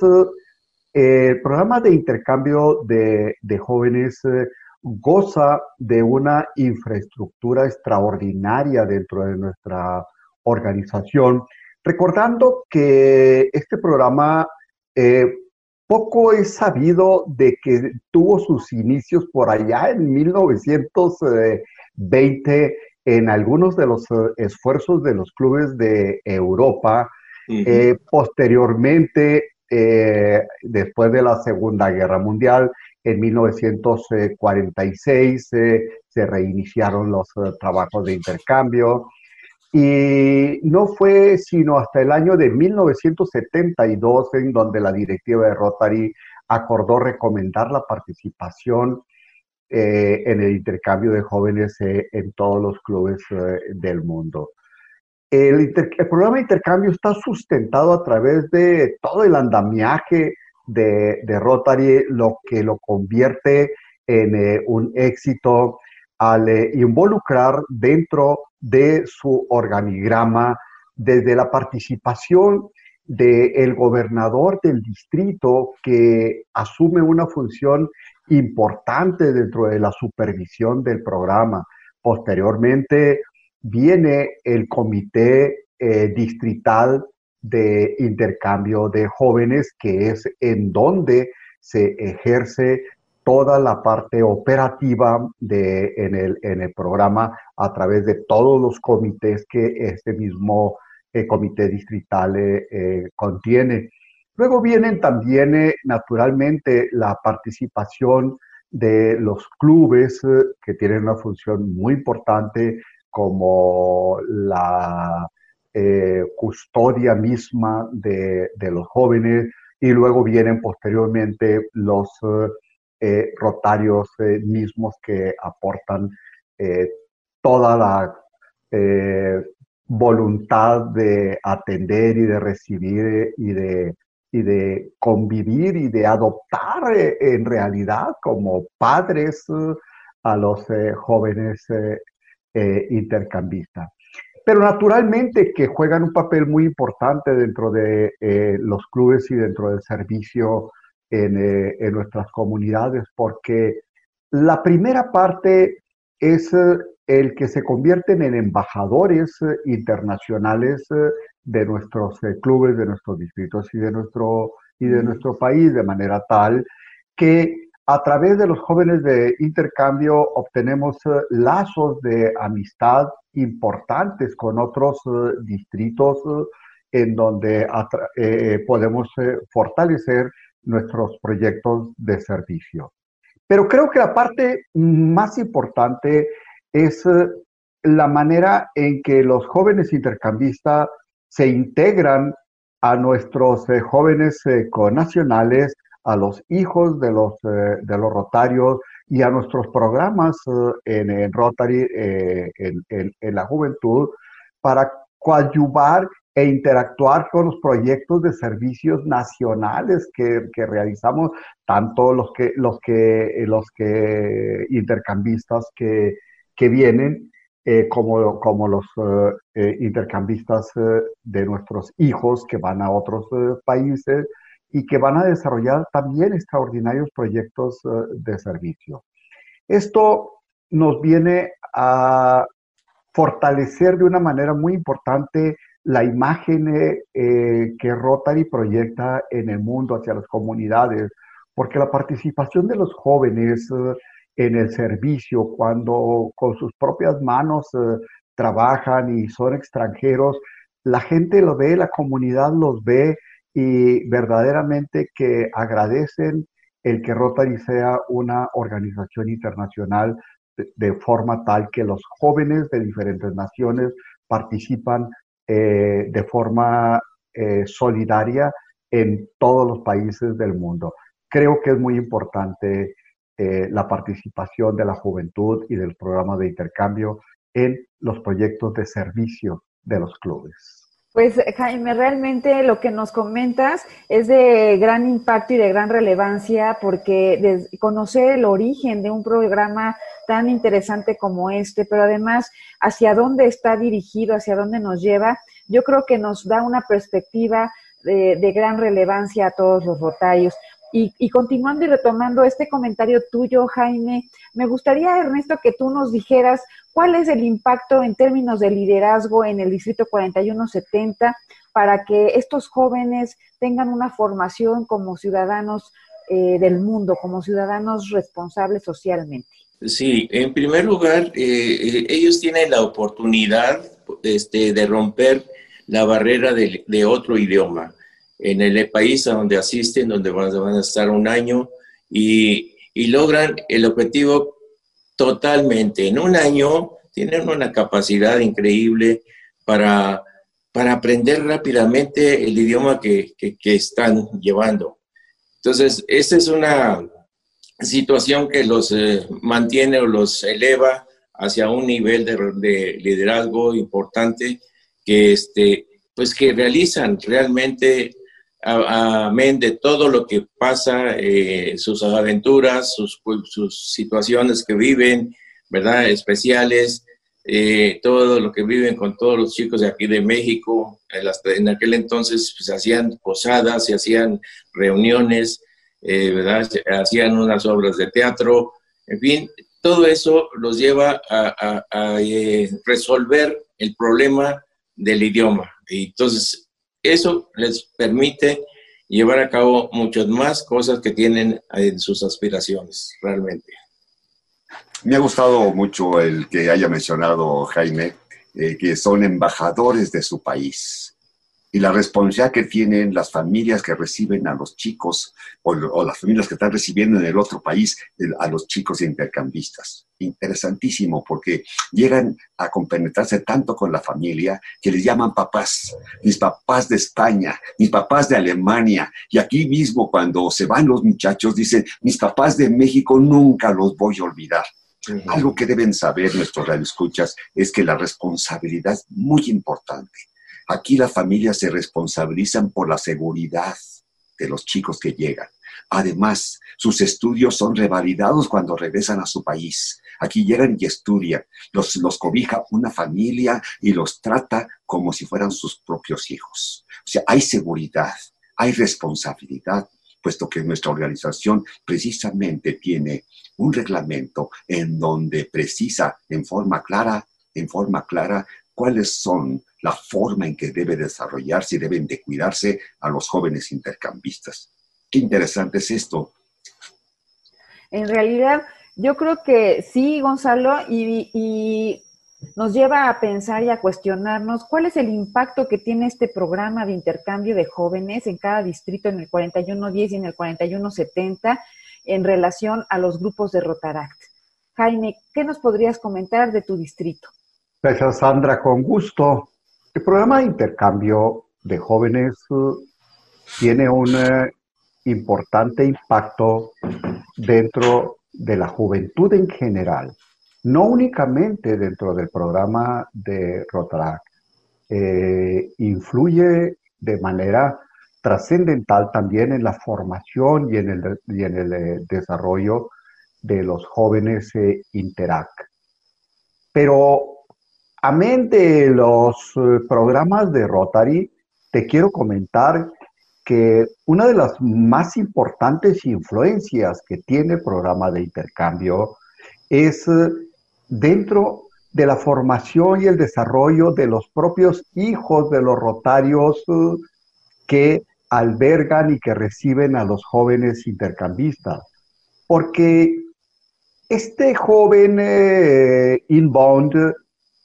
eh, el programa de intercambio de, de jóvenes eh, goza de una infraestructura extraordinaria dentro de nuestra organización, recordando que este programa poco es sabido de que tuvo sus inicios por allá en 1900. 20 en algunos de los eh, esfuerzos de los clubes de Europa. Eh, posteriormente, eh, después de la Segunda Guerra Mundial, en 1946 se reiniciaron los trabajos de intercambio. Y no fue sino hasta el año de 1972 en donde la directiva de Rotary acordó recomendar la participación eh, en el intercambio de jóvenes eh, en todos los clubes eh, del mundo. El, programa de intercambio está sustentado a través de todo el andamiaje de, de Rotary, lo que lo convierte en un éxito al involucrar dentro de su organigrama desde la participación del gobernador del distrito que asume una función importante dentro de la supervisión del programa. Posteriormente, viene el comité eh, distrital de intercambio de jóvenes, que es en donde se ejerce toda la parte operativa de, en, el, en el programa a través de todos los comités que este mismo eh, comité distrital eh, eh, contiene. Luego vienen también, naturalmente, la participación de los clubes que tienen una función muy importante como la custodia misma de, de, los jóvenes y luego vienen posteriormente los eh, rotarios eh, mismos que aportan eh, toda la voluntad de atender y de recibir y de, y de convivir y de adoptar en realidad como padres a los jóvenes intercambistas. Pero naturalmente que juegan un papel muy importante dentro de los clubes y dentro del servicio eh, en, nuestras comunidades, porque la primera parte es eh, el que se convierten en embajadores eh, internacionales de nuestros clubes, de nuestros distritos y de nuestro, y de nuestro país, de manera tal que a través de los jóvenes de intercambio obtenemos lazos de amistad importantes con otros distritos en donde podemos fortalecer nuestros proyectos de servicio. Pero creo que la parte más importante es eh, la manera en que los jóvenes intercambistas se integran a nuestros eh, jóvenes eh, conacionales, a los hijos de los, de los rotarios y a nuestros programas en, Rotary, en, en, la juventud, para coadyuvar e interactuar con los proyectos de servicios nacionales que, realizamos, tanto los que, los que, los que intercambistas que, vienen, eh, como, como los eh, eh, intercambistas de nuestros hijos que van a otros países y que van a desarrollar también extraordinarios proyectos de servicio. Esto nos viene a fortalecer de una manera muy importante la imagen eh, que Rotary proyecta en el mundo hacia las comunidades, porque la participación de los jóvenes eh, en el servicio, cuando con sus propias manos eh, trabajan y son extranjeros, la gente lo ve, la comunidad los ve y verdaderamente que agradecen el que Rotary sea una organización internacional de forma tal que los jóvenes de diferentes naciones participan eh, de forma eh, solidaria en todos los países del mundo. Creo que es muy importante eh, la participación de la juventud y del programa de intercambio en los proyectos de servicio de los clubes. Pues Jaime, realmente lo que nos comentas es de gran impacto y de gran relevancia porque conocer el origen de un programa tan interesante como este, pero además hacia dónde está dirigido, hacia dónde nos lleva, yo creo que nos da una perspectiva de, gran relevancia a todos los rotarios. Y, continuando y retomando este comentario tuyo, Jaime, me gustaría, Ernesto, que tú nos dijeras cuál es el impacto en términos de liderazgo en el Distrito 4170 para que estos jóvenes tengan una formación como ciudadanos eh, del mundo, como ciudadanos responsables socialmente. Sí, en primer lugar, eh, eh, ellos tienen la oportunidad este, de romper la barrera de otro idioma en el país a donde asisten, donde van, a estar un año y, y, logran el objetivo totalmente. En un año tienen una capacidad increíble para, para aprender rápidamente el idioma que, que, están llevando. Entonces, esta es una situación que los eh, mantiene o los eleva hacia un nivel de, de liderazgo importante que, este, pues que realizan realmente amén de todo lo que pasa, eh, sus aventuras, sus, situaciones que viven, ¿verdad? Especiales, eh, todo lo que viven con todos los chicos de aquí de México. En, aquel entonces pues, se hacían posadas, se hacían reuniones, eh, ¿verdad? hacían unas obras de teatro, en fin, todo eso los lleva a, eh, resolver el problema del idioma. Y entonces, eso les permite llevar a cabo muchas más cosas que tienen en sus aspiraciones, realmente. Me ha gustado mucho el que haya mencionado Jaime, eh, que son embajadores de su país y la responsabilidad que tienen las familias que reciben a los chicos o, las familias que están recibiendo en el otro país a los chicos intercambistas. Interesantísimo porque llegan a compenetrarse tanto con la familia que les llaman papás, mis papás de España, mis papás de Alemania y aquí mismo cuando se van los muchachos dicen, mis papás de México nunca los voy a olvidar. Algo que deben saber nuestros radioescuchas es que la responsabilidad es muy importante Aquí las familias se responsabilizan por la seguridad de los chicos que llegan. Además, sus estudios son revalidados cuando regresan a su país. Aquí llegan y estudian. Los, los cobija una familia y los trata como si fueran sus propios hijos. O sea, hay seguridad, hay responsabilidad, puesto que nuestra organización precisamente tiene un reglamento en donde precisa en forma clara, en forma clara cuáles son la forma en que debe desarrollarse y deben de cuidarse a los jóvenes intercambistas. Qué interesante es esto. En realidad, yo creo que sí, Gonzalo, y, nos lleva a pensar y a cuestionarnos cuál es el impacto que tiene este programa de intercambio de jóvenes en cada distrito, en el 4110 y en el 4170, en relación a los grupos de Rotaract. Jaime, ¿qué nos podrías comentar de tu distrito? Gracias, Sandra, con gusto. El programa de intercambio de jóvenes uh, tiene un eh, importante impacto dentro de la juventud en general, no únicamente dentro del programa de Rotaract. Eh, influye de manera trascendental también en la formación y en el, y en el eh, desarrollo de los jóvenes Interact. Pero Amén de los eh, programas de Rotary, te quiero comentar que una de las más importantes influencias que tiene el programa de intercambio es eh, dentro de la formación y el desarrollo de los propios hijos de los rotarios eh, que albergan y que reciben a los jóvenes intercambistas. Porque este joven inbound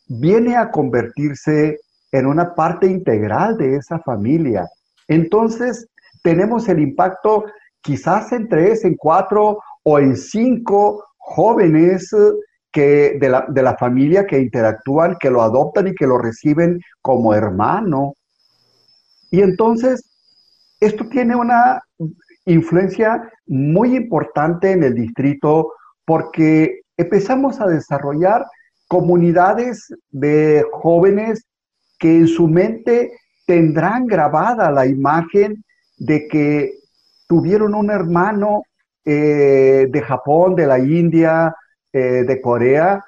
viene a convertirse en una parte integral de esa familia. Entonces, tenemos el impacto quizás en tres, en cuatro o en cinco jóvenes eh, que de la, de la familia que interactúan, que lo adoptan y que lo reciben como hermano. Y entonces, esto tiene una influencia muy importante en el distrito porque empezamos a desarrollar comunidades de jóvenes que en su mente tendrán grabada la imagen de que tuvieron un hermano eh, de Japón, de la India, eh, de Corea,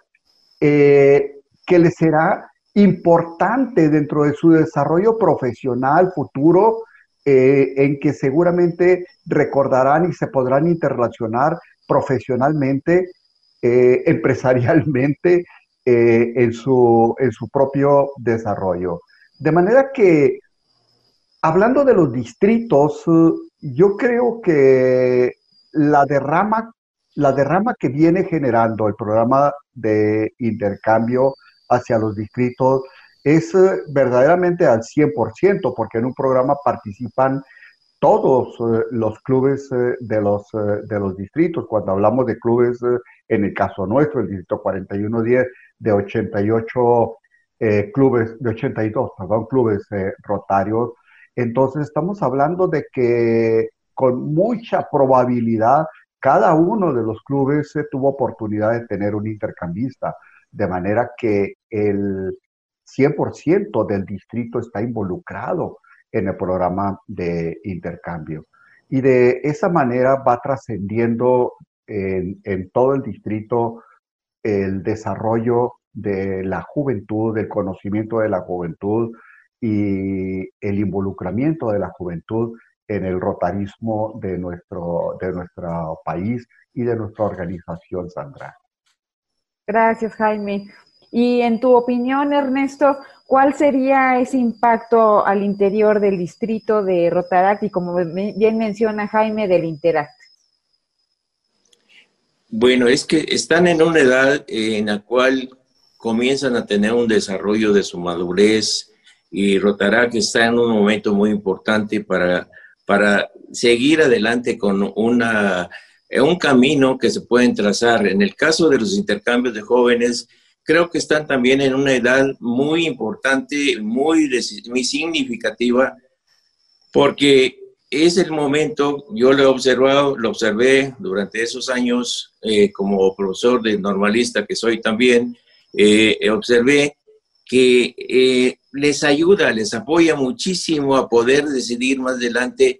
eh, que les será importante dentro de su desarrollo profesional futuro, en que seguramente recordarán y se podrán interrelacionar profesionalmente, [laughs] empresarialmente eh, en, su, en su propio desarrollo. De manera que, hablando de los distritos, yo creo que la derrama, la derrama que viene generando el programa de intercambio hacia los distritos es eh, verdaderamente al 100%, porque en un programa participan todos eh, los clubes de los, de los distritos. Cuando hablamos de clubes, en el caso nuestro, el distrito 4110, de 88 eh, clubes, de 82, perdón, clubes eh, rotarios. Entonces estamos hablando de que con mucha probabilidad cada uno de los clubes se tuvo oportunidad de tener un intercambista, de manera que el 100% del distrito está involucrado en el programa de intercambio. Y de esa manera va trascendiendo en, en todo el distrito el desarrollo de la juventud, del conocimiento de la juventud y el involucramiento de la juventud en el rotarismo de nuestro, de nuestro país y de nuestra organización, Sandra. Gracias, Jaime. Y en tu opinión, Ernesto, ¿cuál sería ese impacto al interior del distrito de Rotaract y como bien menciona Jaime, del Interact? Bueno, es que están en una edad en la cual comienzan a tener un desarrollo de su madurez y Rotaract está en un momento muy importante para, para seguir adelante con una, un camino que se pueden trazar. En el caso de los intercambios de jóvenes, creo que están también en una edad muy importante, muy, muy significativa, porque es el momento, yo lo he observado, lo observé durante esos años eh, como profesor de normalista que soy también, eh, observé que eh, les ayuda, les apoya muchísimo a poder decidir más adelante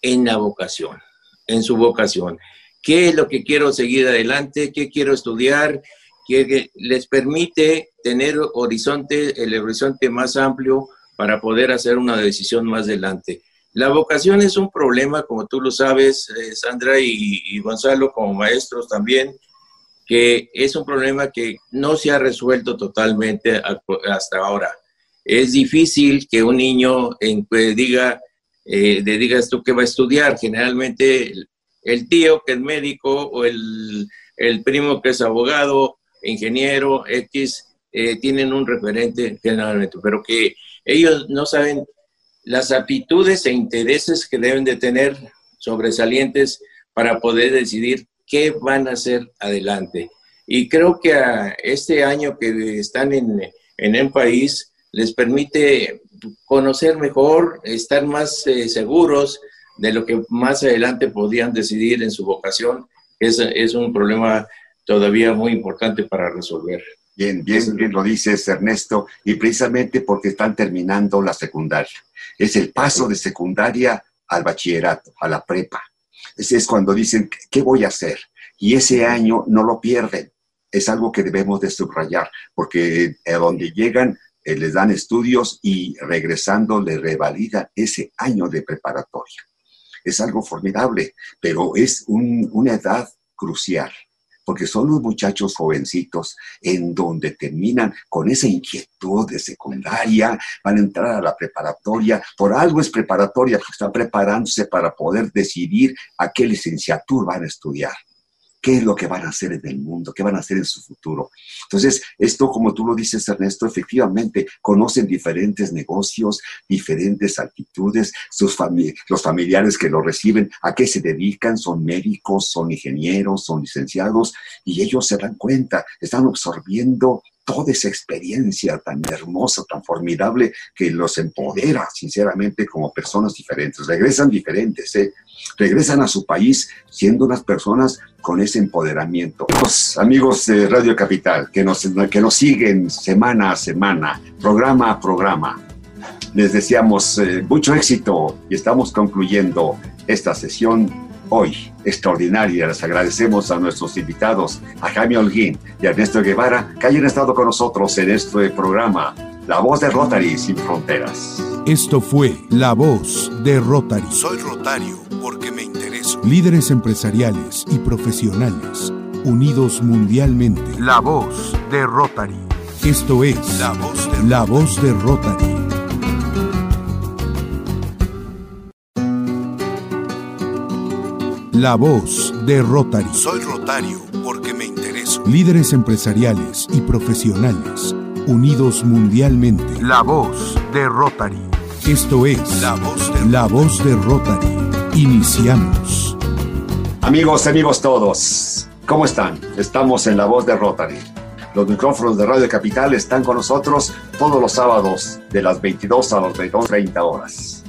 en la vocación, en su vocación. ¿Qué es lo que quiero seguir adelante? ¿Qué quiero estudiar? que les permite tener horizonte, el horizonte más amplio para poder hacer una decisión más adelante. La vocación es un problema, como tú lo sabes, eh, Sandra y, Gonzalo, como maestros también, que es un problema que no se ha resuelto totalmente hasta ahora. Es difícil que un niño en, diga, eh, le digas tú que va a estudiar. Generalmente el, tío que es médico o el, el primo que es abogado ingeniero X, eh, tienen un referente generalmente, pero que ellos no saben las aptitudes e intereses que deben de tener sobresalientes para poder decidir qué van a hacer adelante. Y creo que a este año que están en, en el país les permite conocer mejor, estar más eh, seguros de lo que más adelante podían decidir en su vocación. Es, es un problema todavía muy importante para resolver. Bien, bien, bien lo dices, Ernesto, y precisamente porque están terminando la secundaria. Es el paso de secundaria al bachillerato, a la prepa. Ese es cuando dicen, ¿qué voy a hacer? Y ese año no lo pierden. Es algo que debemos de subrayar, porque a donde llegan eh, les dan estudios y regresando le revalidan ese año de preparatoria. Es algo formidable, pero es una edad crucial porque son los muchachos jovencitos en donde terminan con esa inquietud de secundaria, van a entrar a la preparatoria, por algo es preparatoria, porque están preparándose para poder decidir a qué licenciatura van a estudiar qué es lo que van a hacer en el mundo, qué van a hacer en su futuro. Entonces, esto, como tú lo dices, Ernesto, efectivamente conocen diferentes negocios, diferentes actitudes, sus los familiares que lo reciben, a qué se dedican, son médicos, son ingenieros, son licenciados, y ellos se dan cuenta, están absorbiendo toda esa experiencia tan hermosa, tan formidable, que los empodera, sinceramente, como personas diferentes. Regresan diferentes, ¿eh? regresan a su país siendo unas personas con ese empoderamiento. Amigos de Radio Capital que nos, que nos siguen semana a semana, programa a programa, les deseamos eh, mucho éxito y estamos concluyendo esta sesión hoy extraordinaria. Les agradecemos a nuestros invitados, a Jaime Holguín y a Ernesto Guevara, que hayan estado con nosotros en este programa, La Voz de Rotary Sin Fronteras. Esto fue La Voz de Rotary. Soy Rotario porque me intereso. Líderes empresariales y profesionales, unidos mundialmente. La Voz de Rotary. Esto es La Voz de, La voz de Rotary. La voz de Rotary. Soy Rotario porque me intereso. Líderes empresariales y profesionales, unidos mundialmente. La voz de Rotary. Esto es La voz de, La voz de Rotary. Iniciamos. Amigos, amigos todos, ¿cómo están? Estamos en La voz de Rotary. Los micrófonos de Radio Capital están con nosotros todos los sábados de las 22 a las 22.30 horas.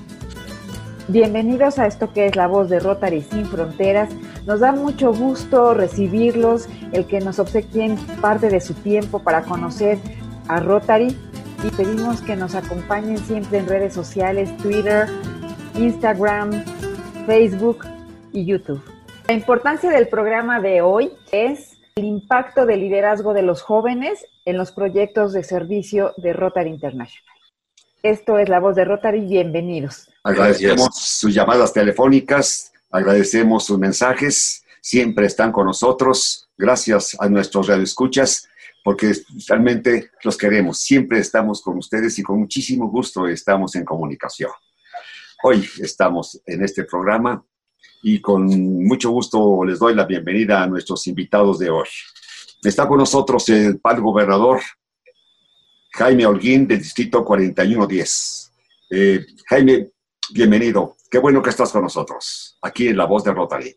Bienvenidos a esto que es la voz de Rotary Sin Fronteras. Nos da mucho gusto recibirlos, el que nos obsequien parte de su tiempo para conocer a Rotary y pedimos que nos acompañen siempre en redes sociales, Twitter, Instagram, Facebook y YouTube. La importancia del programa de hoy es el impacto del liderazgo de los jóvenes en los proyectos de servicio de Rotary International. Esto es La Voz de Rotary. Bienvenidos. Agradecemos sus llamadas telefónicas, agradecemos sus mensajes, siempre están con nosotros Gracias a nuestros radioescuchas, porque realmente los queremos. Siempre estamos con ustedes y con muchísimo gusto estamos en comunicación. Hoy estamos en este programa y con mucho gusto les doy la bienvenida a nuestros invitados de hoy. Está con nosotros el padre gobernador Jaime Holguín del Distrito 4110. Eh, Jaime, bienvenido. Qué bueno que estás con nosotros, aquí en La Voz de Rotary.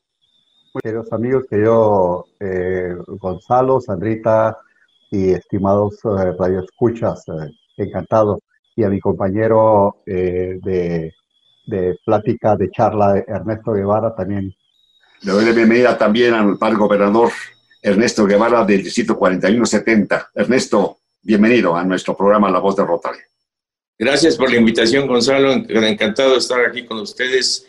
Queridos amigos, querido eh, Gonzalo, Sandrita y estimados eh, radioescuchas, eh, encantado. Y a mi compañero eh, de, de, plática, de charla, Ernesto Guevara, también. Le doy la bienvenida también al padre gobernador Ernesto Guevara del Distrito 4170. Ernesto, bienvenido a nuestro programa La Voz de Rotary. Gracias por la invitación, Gonzalo. Encantado de estar aquí con ustedes.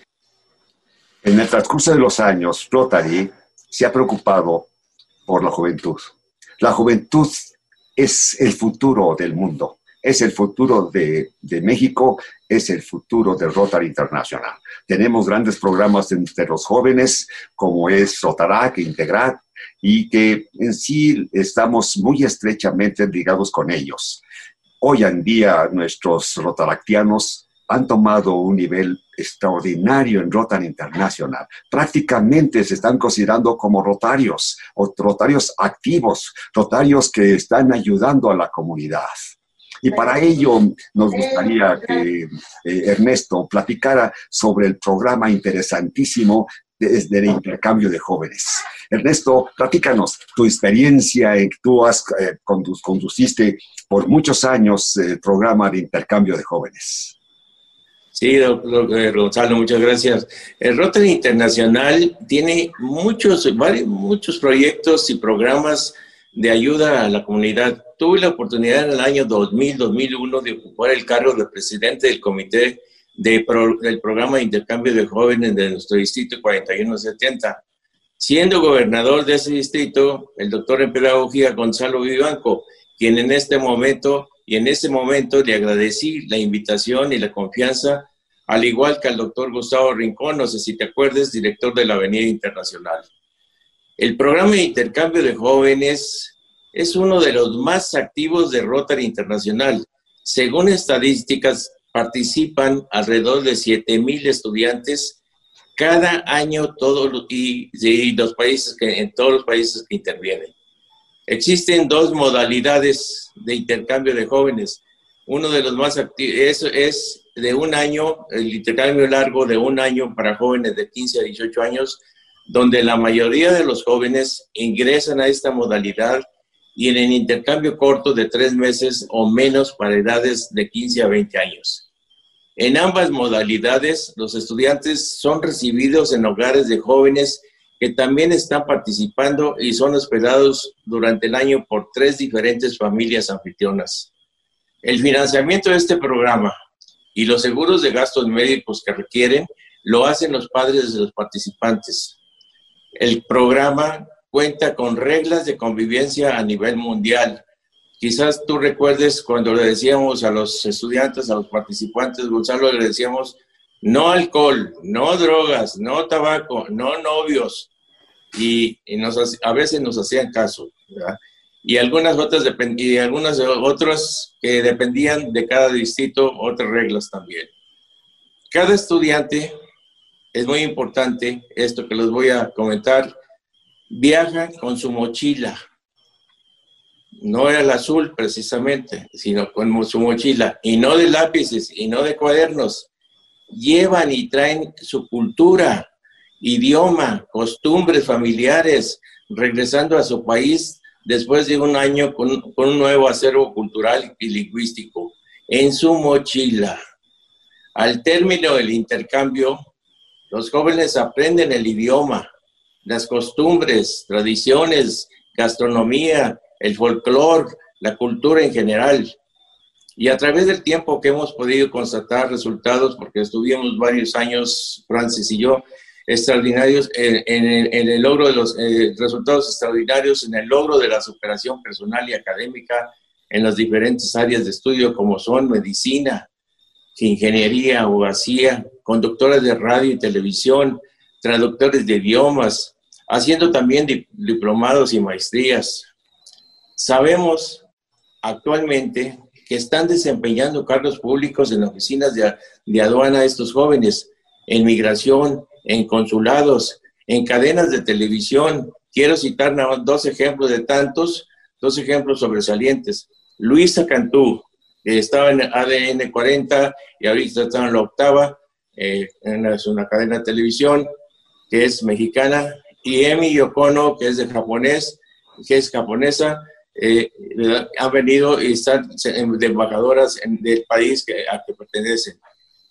En el transcurso de los años, Rotary se ha preocupado por la juventud. La juventud es el futuro del mundo, es el futuro de, de México, es el futuro del Rotary Internacional. Tenemos grandes programas entre los jóvenes, como es Rotarac, Integrat, y que en sí estamos muy estrechamente ligados con ellos. Hoy en día nuestros rotaractianos han tomado un nivel extraordinario en Rotary Internacional. Prácticamente se están considerando como rotarios o rotarios activos, rotarios que están ayudando a la comunidad. Y para ello nos gustaría que eh, Ernesto platicara sobre el programa interesantísimo desde el intercambio de jóvenes. Ernesto, platícanos tu experiencia en que tú has eh, conduciste por muchos años el programa de intercambio de jóvenes. Sí, doctor Gonzalo, muchas gracias. El Rotary Internacional tiene muchos, varios, muchos proyectos y programas de ayuda a la comunidad. Tuve la oportunidad en el año 2000-2001 de ocupar el cargo de presidente del comité de pro, del programa de intercambio de jóvenes de nuestro distrito 4170. Siendo gobernador de ese distrito, el doctor en pedagogía Gonzalo Vivanco, quien en este momento y en ese momento le agradecí la invitación y la confianza, al igual que al doctor Gustavo Rincón, no sé si te acuerdes, director de la Avenida Internacional. El programa de intercambio de jóvenes es uno de los más activos de Rotary Internacional. Según estadísticas, participan alrededor de 7 mil estudiantes cada año todo, y, y, los países que, en todos los países que intervienen. Existen dos modalidades de intercambio de jóvenes. Uno de los más activos es, es de un año, el intercambio largo de un año para jóvenes de 15 a 18 años, donde la mayoría de los jóvenes ingresan a esta modalidad y en el intercambio corto de tres meses o menos para edades de 15 a 20 años. En ambas modalidades, los estudiantes son recibidos en hogares de jóvenes que también están participando y son hospedados durante el año por tres diferentes familias anfitrionas. El financiamiento de este programa y los seguros de gastos médicos que requieren lo hacen los padres de los participantes. El programa cuenta con reglas de convivencia a nivel mundial. Quizás tú recuerdes cuando le decíamos a los estudiantes, a los participantes, Gonzalo, le decíamos, no alcohol, no drogas, no tabaco, no novios. Y, a veces nos hacían caso. y algunas otras que dependían de cada distrito, otras reglas también. Cada estudiante, es muy importante esto que les voy a comentar, viaja con su mochila. No era el azul precisamente, sino con su mochila. Y no de lápices, y no de cuadernos. Llevan y traen su cultura, idioma, costumbres familiares, regresando a su país después de un año con, con, un nuevo acervo cultural y lingüístico en su mochila. Al término del intercambio, los jóvenes aprenden el idioma, las costumbres, tradiciones, gastronomía, el folclore, la cultura en general. Y a través del tiempo que hemos podido constatar resultados, porque estuvimos varios años, Francis y yo, extraordinarios en, el logro de los eh, resultados extraordinarios en el logro de la superación personal y académica en las diferentes áreas de estudio como son medicina, ingeniería, abogacía, conductores de radio y televisión, traductores de idiomas, haciendo también diplomados y maestrías. Sabemos actualmente que están desempeñando cargos públicos en oficinas de, de aduana estos jóvenes, en migración, en consulados, en cadenas de televisión. Quiero citar dos ejemplos de tantos, dos ejemplos sobresalientes. Luisa Cantú, que estaba en ADN 40 y ahorita está en la octava, eh, es una cadena de televisión que es mexicana, y Emi Yokono, que es de japonés, que es japonesa, eh, han venido y están de embajadoras del país que, a que pertenecen.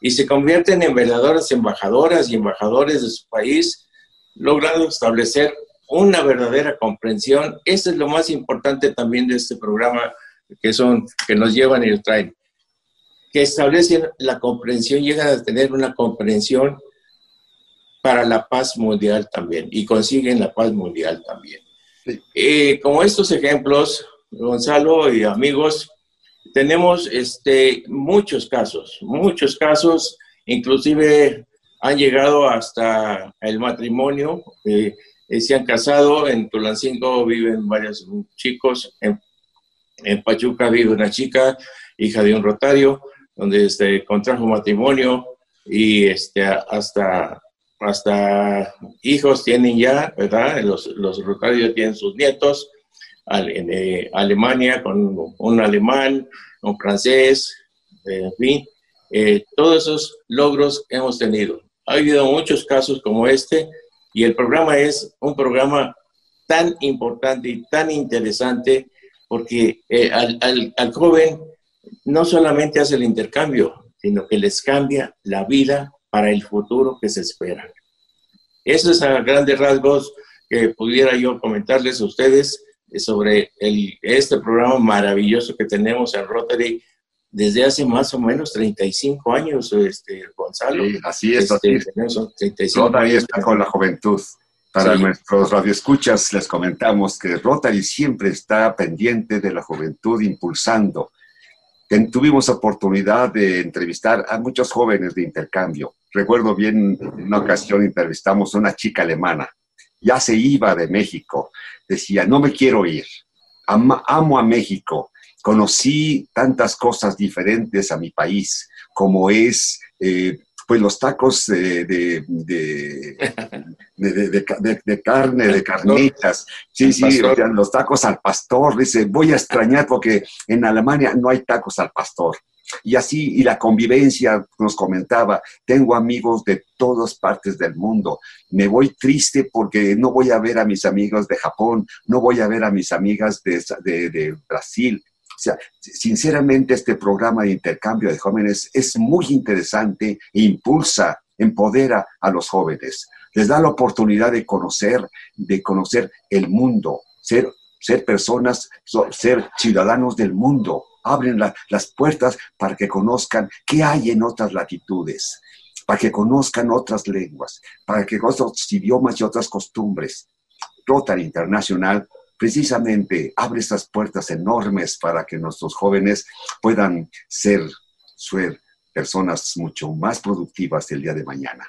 Y se convierten en verdaderas embajadoras y embajadores de su país, logrando establecer una verdadera comprensión. Eso es lo más importante también de este programa que son, que nos llevan y nos traen. Que establecen la comprensión, llegan a tener una comprensión para la paz mundial también y consiguen la paz mundial también. Eh, como estos ejemplos, Gonzalo y amigos, tenemos este, muchos casos, muchos casos, inclusive han llegado hasta el matrimonio, eh, se han casado, en Tulancingo viven varios chicos, en, en, Pachuca vive una chica, hija de un rotario, donde este, contrajo matrimonio y este, hasta hasta hijos tienen ya, ¿verdad? Los, los rotarios tienen sus nietos, en eh, Alemania con un alemán, un francés, en fin, eh, todos esos logros hemos tenido. Ha habido muchos casos como este y el programa es un programa tan importante y tan interesante porque eh, al, al, al joven no solamente hace el intercambio, sino que les cambia la vida para el futuro que se espera. Eso es a grandes rasgos que pudiera yo comentarles a ustedes sobre el, este programa maravilloso que tenemos en Rotary desde hace más o menos 35 años, este, Gonzalo. Sí, así es. Este, así Rotary está con la juventud. Para nuestros radioescuchas les comentamos que Rotary siempre está pendiente de la juventud, impulsando tuvimos oportunidad de entrevistar a muchos jóvenes de intercambio. Recuerdo bien, en una ocasión entrevistamos a una chica alemana, ya se iba de México, decía, no me quiero ir, amo a México, conocí tantas cosas diferentes a mi país, como es eh, pues los tacos de, de, de, carne, de carnitas. Sí, sí, los tacos al pastor. Dice, voy a extrañar porque en Alemania no hay tacos al pastor. Y así, y la convivencia, nos comentaba, tengo amigos de todas partes del mundo. Me voy triste porque no voy a ver a mis amigos de Japón, no voy a ver a mis amigas de, de Brasil, o sea, sinceramente este programa de intercambio de jóvenes es muy interesante e impulsa, empodera a los jóvenes. Les da la oportunidad de conocer, de conocer el mundo, ser, ser personas, ser ciudadanos del mundo. Abren las puertas para que conozcan qué hay en otras latitudes, para que conozcan otras lenguas, para que conozcan otros idiomas y otras costumbres. Rotary Internacional precisamente abre estas puertas enormes para que nuestros jóvenes puedan ser, ser personas mucho más productivas el día de mañana.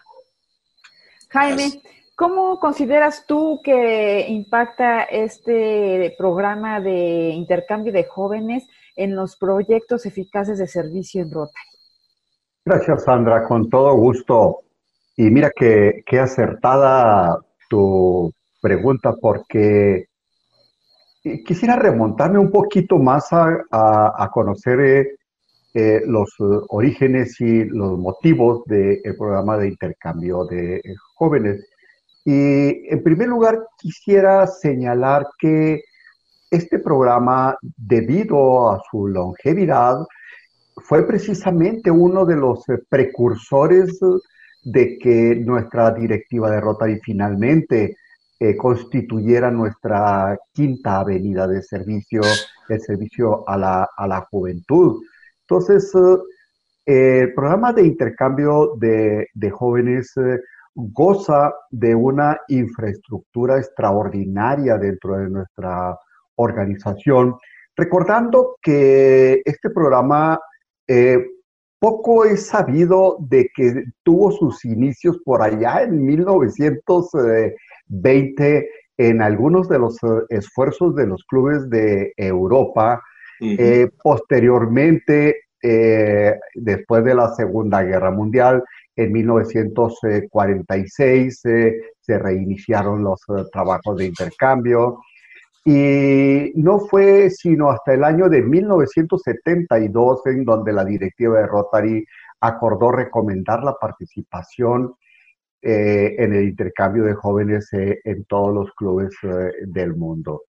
Jaime, ¿cómo consideras tú que impacta este programa de intercambio de jóvenes en los proyectos eficaces de servicio en Rotary? Gracias, Sandra, con todo gusto. Y mira que, qué acertada tu pregunta, porque quisiera remontarme un poquito más a, conocer eh, eh, los orígenes y los motivos del programa de intercambio de eh, jóvenes. Y en primer lugar, quisiera señalar que este programa, debido a su longevidad, fue precisamente uno de los precursores de que nuestra directiva de Rotary finalmente eh, constituyera nuestra quinta avenida de servicio, el servicio a la, a la juventud. Entonces, eh, el programa de intercambio de, de jóvenes eh, goza de una infraestructura extraordinaria dentro de nuestra organización, recordando que este programa poco es sabido de que tuvo sus inicios por allá en 1920 en algunos de los eh, esfuerzos de los clubes de Europa. Eh, posteriormente, eh, después de la Segunda Guerra Mundial, en 1946 se reiniciaron los trabajos de intercambio. Y no fue sino hasta el año de 1972 en donde la directiva de Rotary acordó recomendar la participación eh, en el intercambio de jóvenes eh, en todos los clubes eh, del mundo.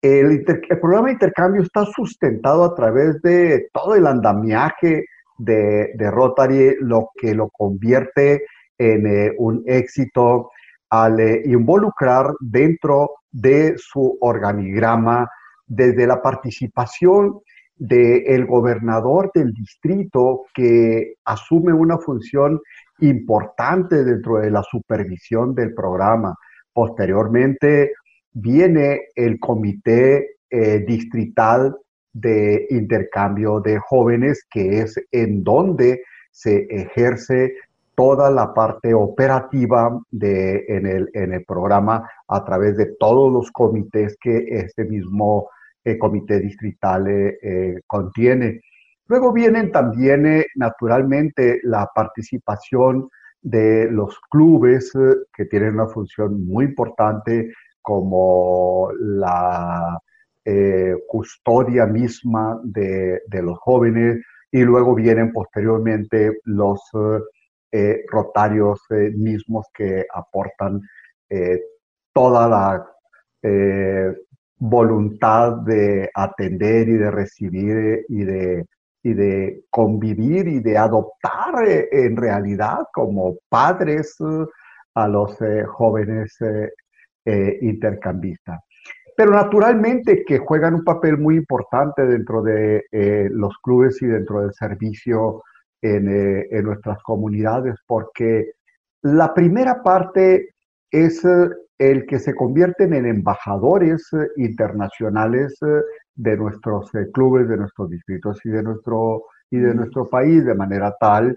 El, programa de intercambio está sustentado a través de todo el andamiaje de, de Rotary, lo que lo convierte en un éxito al involucrar dentro de su organigrama desde la participación del gobernador del distrito que asume una función importante dentro de la supervisión del programa. Posteriormente viene el comité eh, distrital de intercambio de jóvenes, que es en donde se ejerce toda la parte operativa de, en, el, en el programa a través de todos los comités que este mismo eh, comité distrital eh, contiene. Luego vienen también, eh, naturalmente, la participación de los clubes eh, que tienen una función muy importante como la eh, custodia misma de, los jóvenes y luego vienen posteriormente los rotarios mismos que aportan toda la voluntad de atender y de recibir y de y de convivir y de adoptar eh, en realidad como padres eh, a los eh, jóvenes intercambistas. Pero naturalmente que juegan un papel muy importante dentro de los clubes y dentro del servicio en, en nuestras comunidades, porque la primera parte es el que se convierten en embajadores internacionales de nuestros eh, clubes, de nuestros distritos y de nuestro, y de nuestro país, de manera tal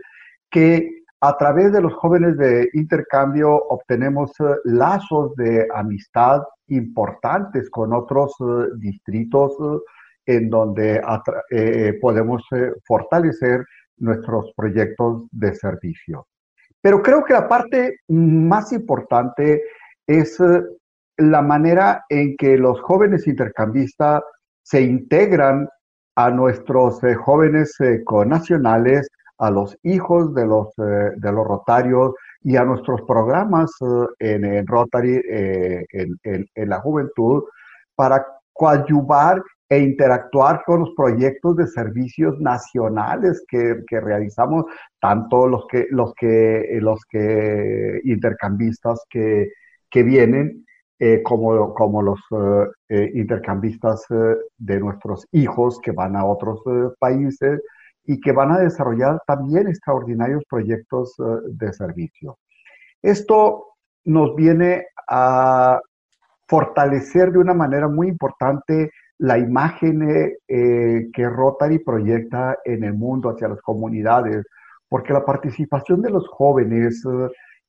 que a través de los jóvenes de intercambio obtenemos eh, lazos de amistad importantes con otros eh, distritos en donde podemos fortalecer nuestros proyectos de servicio. Pero creo que la parte más importante es la manera en que los jóvenes intercambistas se integran a nuestros eh, jóvenes eh, conacionales, a los hijos de los, eh, de los rotarios y a nuestros programas en, Rotary, en, la juventud, para coadyuvar e interactuar con los proyectos de servicios nacionales que, realizamos, tanto los que, los que, los que intercambistas que, que vienen eh, como, como los eh, eh, intercambistas de nuestros hijos que van a otros países y que van a desarrollar también extraordinarios proyectos de servicio. Esto nos viene a fortalecer de una manera muy importante la imagen que Rotary proyecta en el mundo hacia las comunidades, porque la participación de los jóvenes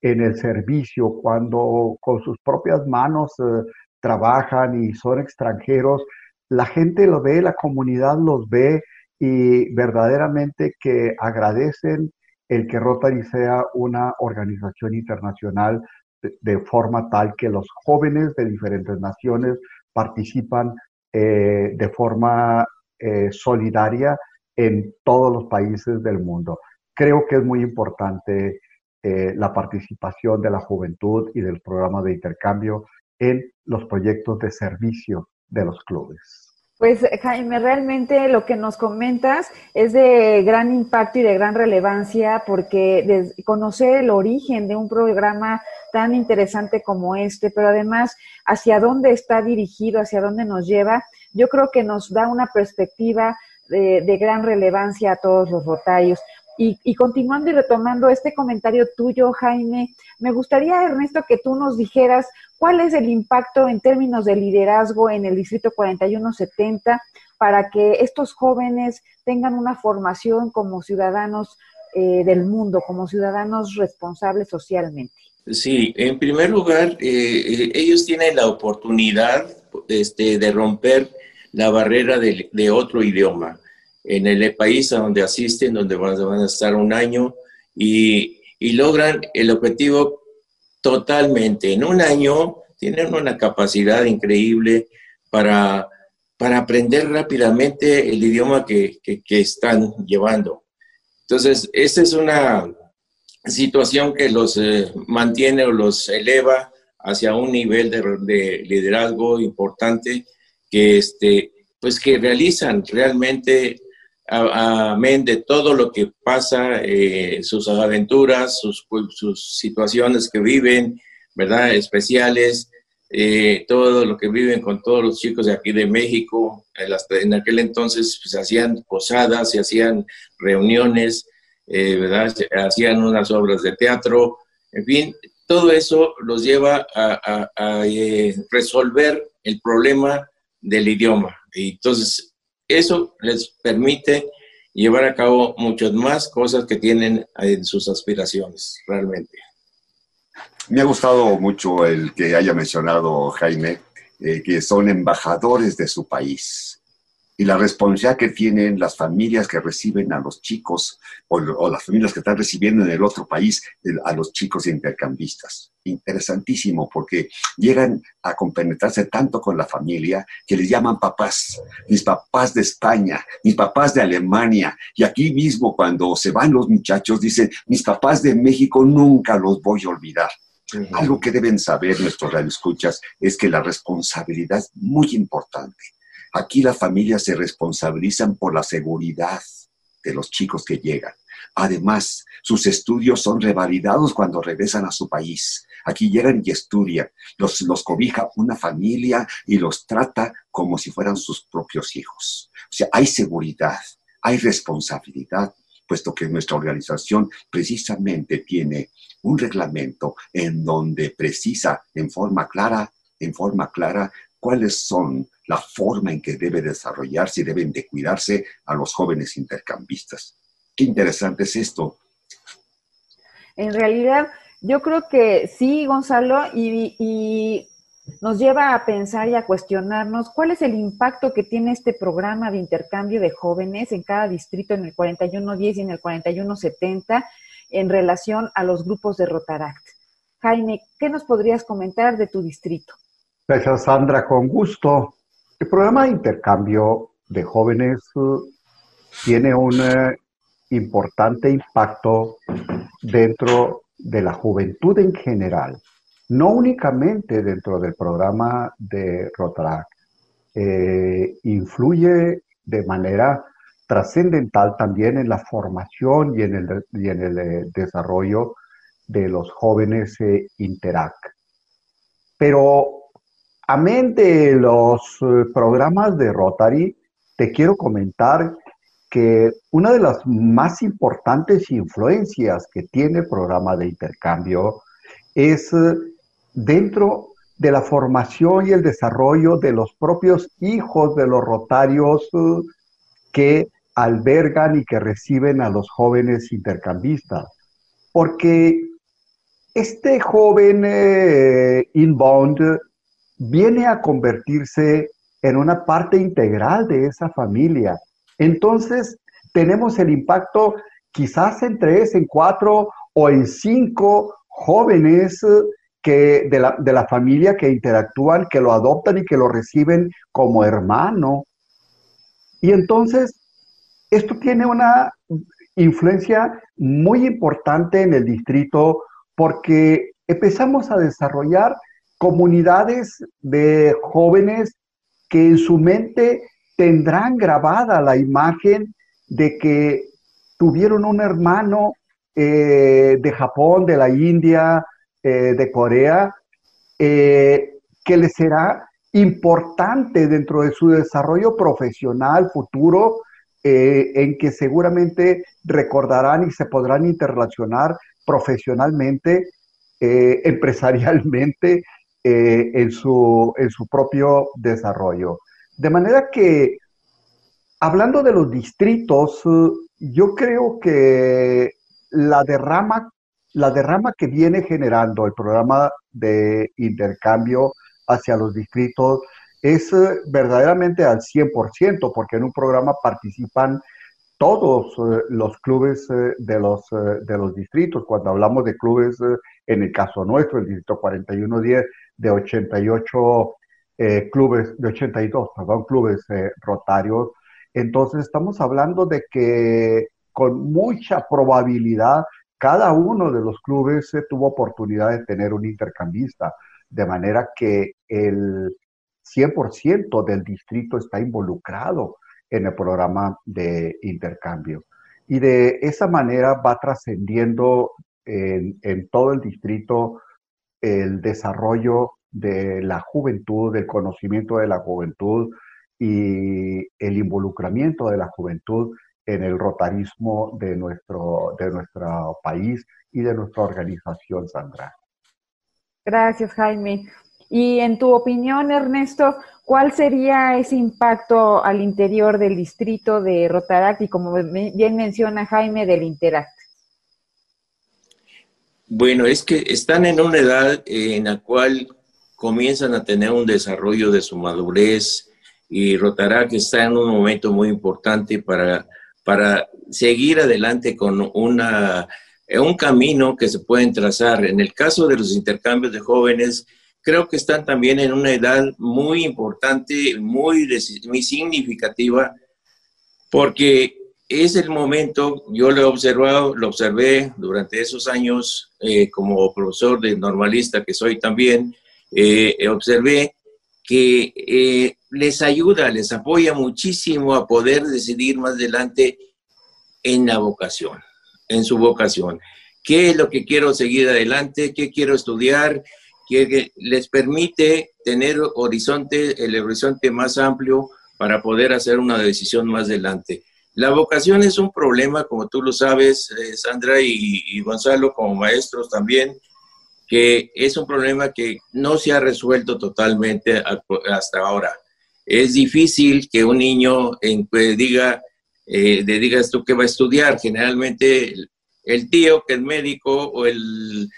en el servicio, cuando con sus propias manos eh, trabajan y son extranjeros, la gente lo ve, la comunidad los ve y verdaderamente que agradecen el que Rotary sea una organización internacional de, forma tal que los jóvenes de diferentes naciones participan eh, de forma eh, solidaria en todos los países del mundo. Creo que es muy importante eh, la participación de la juventud y del programa de intercambio en los proyectos de servicio de los clubes. Pues Jaime, realmente lo que nos comentas es de gran impacto y de gran relevancia porque conocer el origen de un programa tan interesante como este, pero además hacia dónde está dirigido, hacia dónde nos lleva, yo creo que nos da una perspectiva de, gran relevancia a todos los rotarios. Y, continuando y retomando este comentario tuyo, Jaime, me gustaría, Ernesto, que tú nos dijeras cuál es el impacto en términos de liderazgo en el Distrito 4170 para que estos jóvenes tengan una formación como ciudadanos eh, del mundo, como ciudadanos responsables socialmente? Sí, en primer lugar, eh, ellos tienen la oportunidad este, de romper la barrera de, otro idioma. En el país a donde asisten, donde van, a estar un año y, y logran el objetivo totalmente. En un año tienen una capacidad increíble para, para aprender rápidamente el idioma que, que, que están llevando. Entonces, esta es una situación que los eh, mantiene o los eleva hacia un nivel de, de, liderazgo importante que, este, pues que realizan realmente amén de todo lo que pasa, eh, sus aventuras, sus, sus, situaciones que viven, ¿verdad? Especiales, eh, todo lo que viven con todos los chicos de aquí de México. En, aquel entonces pues, se hacían posadas, se hacían reuniones, eh, ¿verdad? Hacían unas obras de teatro, en fin, todo eso los lleva a, a, a resolver el problema del idioma. Y entonces, eso les permite llevar a cabo muchas más cosas que tienen en sus aspiraciones, realmente. Me ha gustado mucho el que haya mencionado Jaime, eh, que son embajadores de su país y la responsabilidad que tienen las familias que reciben a los chicos o, o, las familias que están recibiendo en el otro país a los chicos intercambistas. Interesantísimo porque llegan a compenetrarse tanto con la familia que les llaman papás, mis papás de España, mis papás de Alemania y aquí mismo cuando se van los muchachos dicen, mis papás de México nunca los voy a olvidar. Algo que deben saber nuestros radioescuchas es que la responsabilidad es muy importante Aquí las familias se responsabilizan por la seguridad de los chicos que llegan. Además, sus estudios son revalidados cuando regresan a su país. Aquí llegan y estudian. Los, los cobija una familia y los trata como si fueran sus propios hijos. O sea, hay seguridad, hay responsabilidad, puesto que nuestra organización precisamente tiene un reglamento en donde precisa en forma clara, en forma clara cuáles son la forma en que debe desarrollarse y deben de cuidarse a los jóvenes intercambistas. Qué interesante es esto. En realidad, yo creo que sí, Gonzalo, y, y, nos lleva a pensar y a cuestionarnos cuál es el impacto que tiene este programa de intercambio de jóvenes en cada distrito, en el 4110 y en el 4170, en relación a los grupos de Rotaract. Jaime, ¿qué nos podrías comentar de tu distrito? Gracias, Sandra, con gusto. El programa de intercambio de jóvenes uh, tiene un uh, importante impacto dentro de la juventud en general, no únicamente dentro del programa de Rotaract. Eh, influye de manera trascendental también en la formación y en el, y en el eh, desarrollo de los jóvenes eh, Interac. Pero Amén de los eh, programas de Rotary, te quiero comentar que una de las más importantes influencias que tiene el programa de intercambio es eh, dentro de la formación y el desarrollo de los propios hijos de los rotarios eh, que albergan y que reciben a los jóvenes intercambistas. Porque este joven inbound viene a convertirse en una parte integral de esa familia. Entonces, tenemos el impacto quizás en tres, en cuatro o en cinco jóvenes eh, que de la, de la familia que interactúan, que lo adoptan y que lo reciben como hermano. Y entonces, esto tiene una influencia muy importante en el distrito porque empezamos a desarrollar comunidades de jóvenes que en su mente tendrán grabada la imagen de que tuvieron un hermano eh, de Japón, de la India, eh, de Corea, eh, que les será importante dentro de su desarrollo profesional futuro, en que seguramente recordarán y se podrán interrelacionar profesionalmente, [laughs] empresarialmente eh, en, su, en su propio desarrollo. De manera que hablando de los distritos, yo creo que la derrama, la derrama que viene generando el programa de intercambio hacia los distritos es eh, verdaderamente al 100%, porque en un programa participan todos eh, los clubes eh, de, los, de los distritos. Cuando hablamos de clubes, en el caso nuestro, el distrito 4110, de 88 clubes, de 82, perdón, clubes rotarios, entonces estamos hablando de que con mucha probabilidad cada uno de los clubes tuvo oportunidad de tener un intercambista, de manera que el 100% del distrito está involucrado en el programa de intercambio. Y de esa manera va trascendiendo en, todo el distrito el desarrollo de la juventud, del conocimiento de la juventud y el involucramiento de la juventud en el rotarismo de nuestro, de nuestro país y de nuestra organización, Sandra. Gracias, Jaime. Y en tu opinión, Ernesto, ¿cuál sería ese impacto al interior del distrito de Rotaract y como bien menciona Jaime, del Interact? Bueno, es que están en una edad en la cual comienzan a tener un desarrollo de su madurez y Rotaract está en un momento muy importante para, para seguir adelante con una, un camino que se pueden trazar. En el caso de los intercambios de jóvenes, creo que están también en una edad muy importante, muy, muy significativa, porque es el momento, yo lo he observado, lo observé durante esos años eh, como profesor de normalista que soy también, eh, observé que eh, les ayuda, les apoya muchísimo a poder decidir más adelante en la vocación, en su vocación. ¿Qué es lo que quiero seguir adelante? ¿Qué quiero estudiar? que les permite tener horizonte, el horizonte más amplio para poder hacer una decisión más adelante. La vocación es un problema, como tú lo sabes, eh, Sandra y, Gonzalo, como maestros también, que es un problema que no se ha resuelto totalmente hasta ahora. Es difícil que un niño en, pues, diga, eh, le digas tú que va a estudiar. Generalmente el, tío que es médico o el,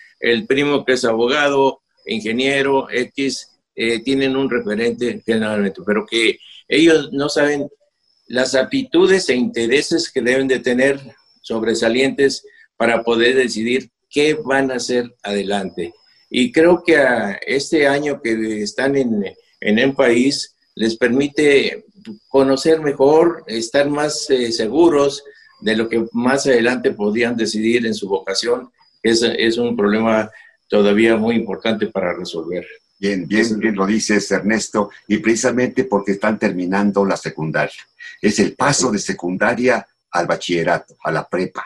primo que es abogado ingeniero X, eh, tienen un referente generalmente, pero que ellos no saben las aptitudes e intereses que deben de tener sobresalientes para poder decidir qué van a hacer adelante. Y creo que a este año que están en, en el país les permite conocer mejor, estar más eh, seguros de lo que más adelante podían decidir en su vocación. Es, es un problema todavía muy importante para resolver. Bien, bien, bien lo dices, Ernesto, y precisamente porque están terminando la secundaria. Es el paso de secundaria al bachillerato, a la prepa.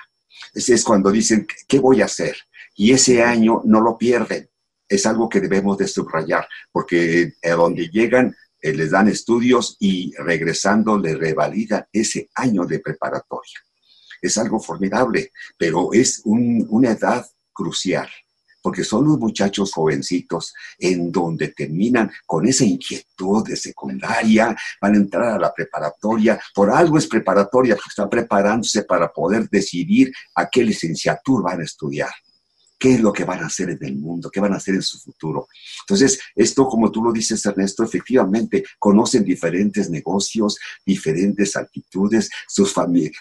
Ese es cuando dicen, ¿qué voy a hacer? Y ese año no lo pierden. Es algo que debemos de subrayar, porque a donde llegan eh, les dan estudios y regresando les revalidan ese año de preparatoria. Es algo formidable, pero es una edad crucial porque son los muchachos jovencitos en donde terminan con esa inquietud de secundaria, van a entrar a la preparatoria, por algo es preparatoria, porque están preparándose para poder decidir a qué licenciatura van a estudiar qué es lo que van a hacer en el mundo, qué van a hacer en su futuro. Entonces, esto, como tú lo dices, Ernesto, efectivamente, conocen diferentes negocios, diferentes actitudes, sus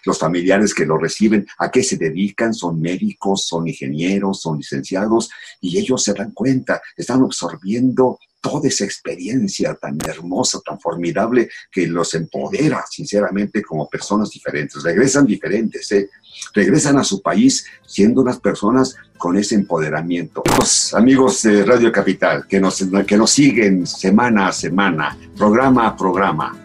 los familiares que lo reciben, a qué se dedican, son médicos, son ingenieros, son licenciados, y ellos se dan cuenta, están absorbiendo toda esa experiencia tan hermosa, tan formidable, que los empodera, sinceramente, como personas diferentes. Regresan diferentes, ¿eh? regresan a su país siendo unas personas con ese empoderamiento. Los amigos de Radio Capital que nos, que nos siguen semana a semana, programa a programa,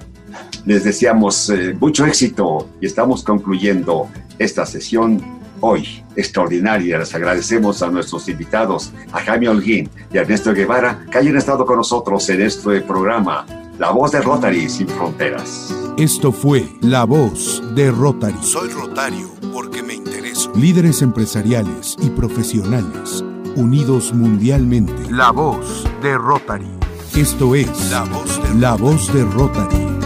les deseamos eh, mucho éxito y estamos concluyendo esta sesión hoy extraordinaria. Les agradecemos a nuestros invitados, a Jaime Holguín y a Ernesto Guevara, que hayan estado con nosotros en este programa, La Voz de Rotary Sin Fronteras. Esto fue La Voz de Rotary. Soy Rotario porque me intereso. Líderes empresariales y profesionales, unidos mundialmente. La Voz de Rotary. Esto es La Voz de, La voz de Rotary.